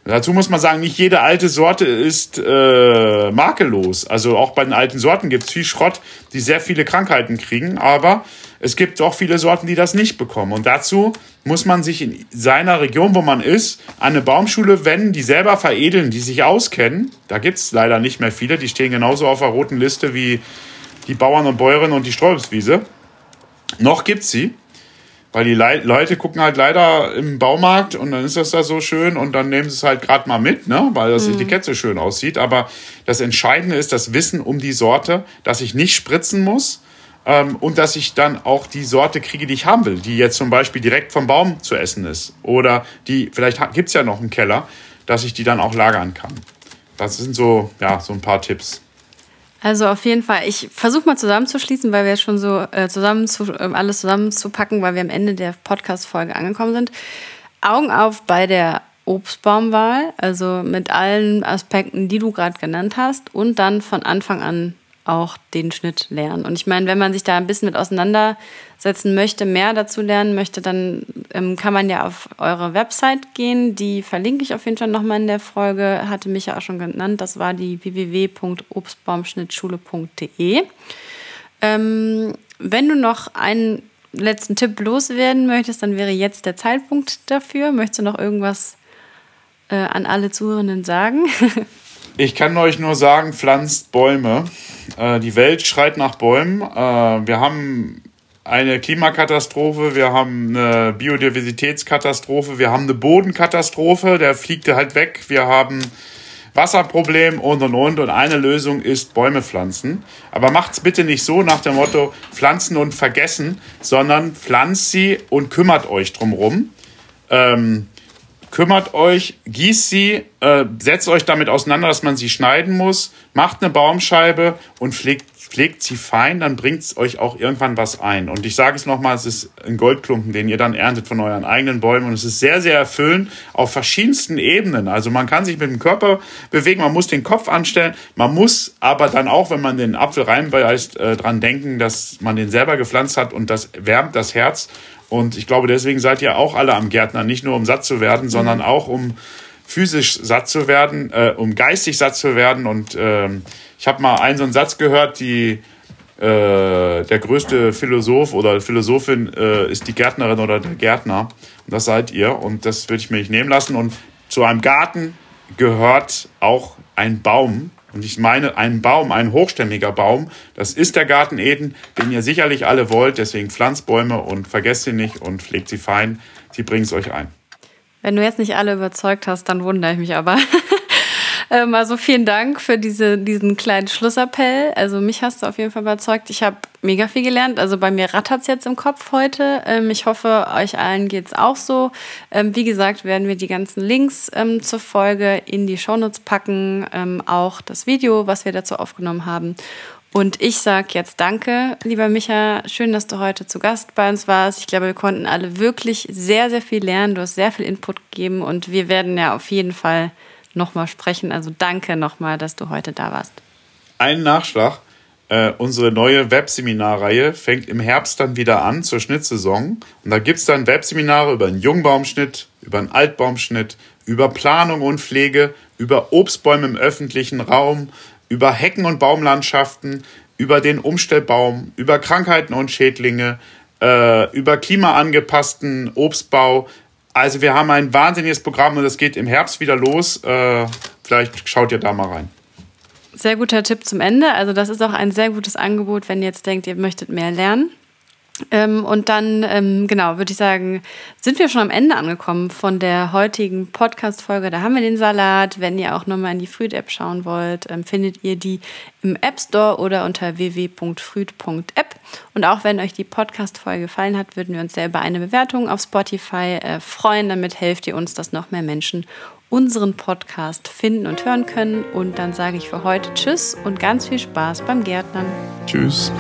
Dazu muss man sagen, nicht jede alte Sorte ist äh, makellos. Also auch bei den alten Sorten gibt es viel Schrott, die sehr viele Krankheiten kriegen, aber es gibt auch viele Sorten, die das nicht bekommen. Und dazu muss man sich in seiner Region, wo man ist, eine Baumschule wenden, die selber veredeln, die sich auskennen. Da gibt es leider nicht mehr viele, die stehen genauso auf der roten Liste wie die Bauern und Bäuerinnen und die Sträubswiese. Noch gibt's sie. Weil die Le Leute gucken halt leider im Baumarkt und dann ist das da so schön und dann nehmen sie es halt gerade mal mit, ne? weil das mhm. Etikett so schön aussieht. Aber das Entscheidende ist das Wissen um die Sorte, dass ich nicht spritzen muss ähm, und dass ich dann auch die Sorte kriege, die ich haben will, die jetzt zum Beispiel direkt vom Baum zu essen ist. Oder die, vielleicht gibt es ja noch einen Keller, dass ich die dann auch lagern kann. Das sind so, ja, so ein paar Tipps. Also auf jeden Fall. Ich versuche mal zusammenzuschließen, weil wir schon so äh, zusammen zu, äh, alles zusammenzupacken, weil wir am Ende der Podcast-Folge angekommen sind. Augen auf bei der Obstbaumwahl, also mit allen Aspekten, die du gerade genannt hast, und dann von Anfang an auch den Schnitt lernen. Und ich meine, wenn man sich da ein bisschen mit auseinandersetzen möchte, mehr dazu lernen möchte, dann ähm, kann man ja auf eure Website gehen. Die verlinke ich auf jeden Fall nochmal in der Folge. Hatte mich ja auch schon genannt. Das war die www.obstbaumschnittschule.de. Ähm, wenn du noch einen letzten Tipp loswerden möchtest, dann wäre jetzt der Zeitpunkt dafür. Möchtest du noch irgendwas äh, an alle Zuhörenden sagen? [LAUGHS] Ich kann euch nur sagen, pflanzt Bäume. Äh, die Welt schreit nach Bäumen. Äh, wir haben eine Klimakatastrophe, wir haben eine Biodiversitätskatastrophe, wir haben eine Bodenkatastrophe, der fliegt halt weg. Wir haben Wasserproblem und und und. Und eine Lösung ist Bäume pflanzen. Aber macht's bitte nicht so nach dem Motto pflanzen und vergessen, sondern pflanzt sie und kümmert euch drumrum. Ähm, kümmert euch, gießt sie, äh, setzt euch damit auseinander, dass man sie schneiden muss, macht eine Baumscheibe und pflegt, pflegt sie fein, dann bringt es euch auch irgendwann was ein. Und ich sage es nochmal, es ist ein Goldklumpen, den ihr dann erntet von euren eigenen Bäumen. Und es ist sehr, sehr erfüllend auf verschiedensten Ebenen. Also man kann sich mit dem Körper bewegen, man muss den Kopf anstellen, man muss aber dann auch, wenn man den Apfel reinbeißt, äh, dran denken, dass man den selber gepflanzt hat und das wärmt das Herz. Und ich glaube, deswegen seid ihr auch alle am Gärtner, nicht nur um satt zu werden, sondern mhm. auch um physisch satt zu werden, äh, um geistig satt zu werden. Und ähm, ich habe mal einen so einen Satz gehört, die äh, der größte Philosoph oder Philosophin äh, ist die Gärtnerin oder der Gärtner. Und das seid ihr. Und das würde ich mir nicht nehmen lassen. Und zu einem Garten gehört auch ein Baum. Und ich meine einen Baum, ein hochstämmiger Baum. Das ist der Garten Eden, den ihr sicherlich alle wollt. Deswegen pflanzt Bäume und vergesst sie nicht und pflegt sie fein. Sie bringen es euch ein. Wenn du jetzt nicht alle überzeugt hast, dann wundere ich mich aber. [LAUGHS] Ähm, also vielen Dank für diese, diesen kleinen Schlussappell. Also mich hast du auf jeden Fall überzeugt. Ich habe mega viel gelernt. Also bei mir rattert es jetzt im Kopf heute. Ähm, ich hoffe, euch allen geht es auch so. Ähm, wie gesagt, werden wir die ganzen Links zur Folge in die Shownotes packen. auch das Video, was wir dazu aufgenommen haben. Und ich sage jetzt danke, lieber Micha. Schön, dass du heute zu Gast bei uns warst. Ich glaube, wir konnten alle wirklich sehr, sehr viel lernen. Du hast sehr viel Input gegeben und wir werden ja auf jeden Fall nochmal sprechen. Also danke nochmal, dass du heute da warst. Ein Nachschlag. Äh, unsere neue Webseminarreihe fängt im Herbst dann wieder an zur Schnittsaison. Und da gibt es dann Webseminare über einen Jungbaumschnitt, über einen Altbaumschnitt, über Planung und Pflege, über Obstbäume im öffentlichen Raum, über Hecken und Baumlandschaften, über den Umstellbaum, über Krankheiten und Schädlinge, äh, über klimaangepassten Obstbau, also wir haben ein wahnsinniges Programm und es geht im Herbst wieder los. Äh, vielleicht schaut ihr da mal rein. Sehr guter Tipp zum Ende. Also das ist auch ein sehr gutes Angebot, wenn ihr jetzt denkt, ihr möchtet mehr lernen. Ähm, und dann, ähm, genau, würde ich sagen, sind wir schon am Ende angekommen von der heutigen Podcast-Folge. Da haben wir den Salat. Wenn ihr auch nochmal in die Früht-App schauen wollt, ähm, findet ihr die im App Store oder unter www.früht.app. Und auch wenn euch die Podcast-Folge gefallen hat, würden wir uns sehr über eine Bewertung auf Spotify äh, freuen. Damit helft ihr uns, dass noch mehr Menschen unseren Podcast finden und hören können. Und dann sage ich für heute Tschüss und ganz viel Spaß beim Gärtnern. Tschüss.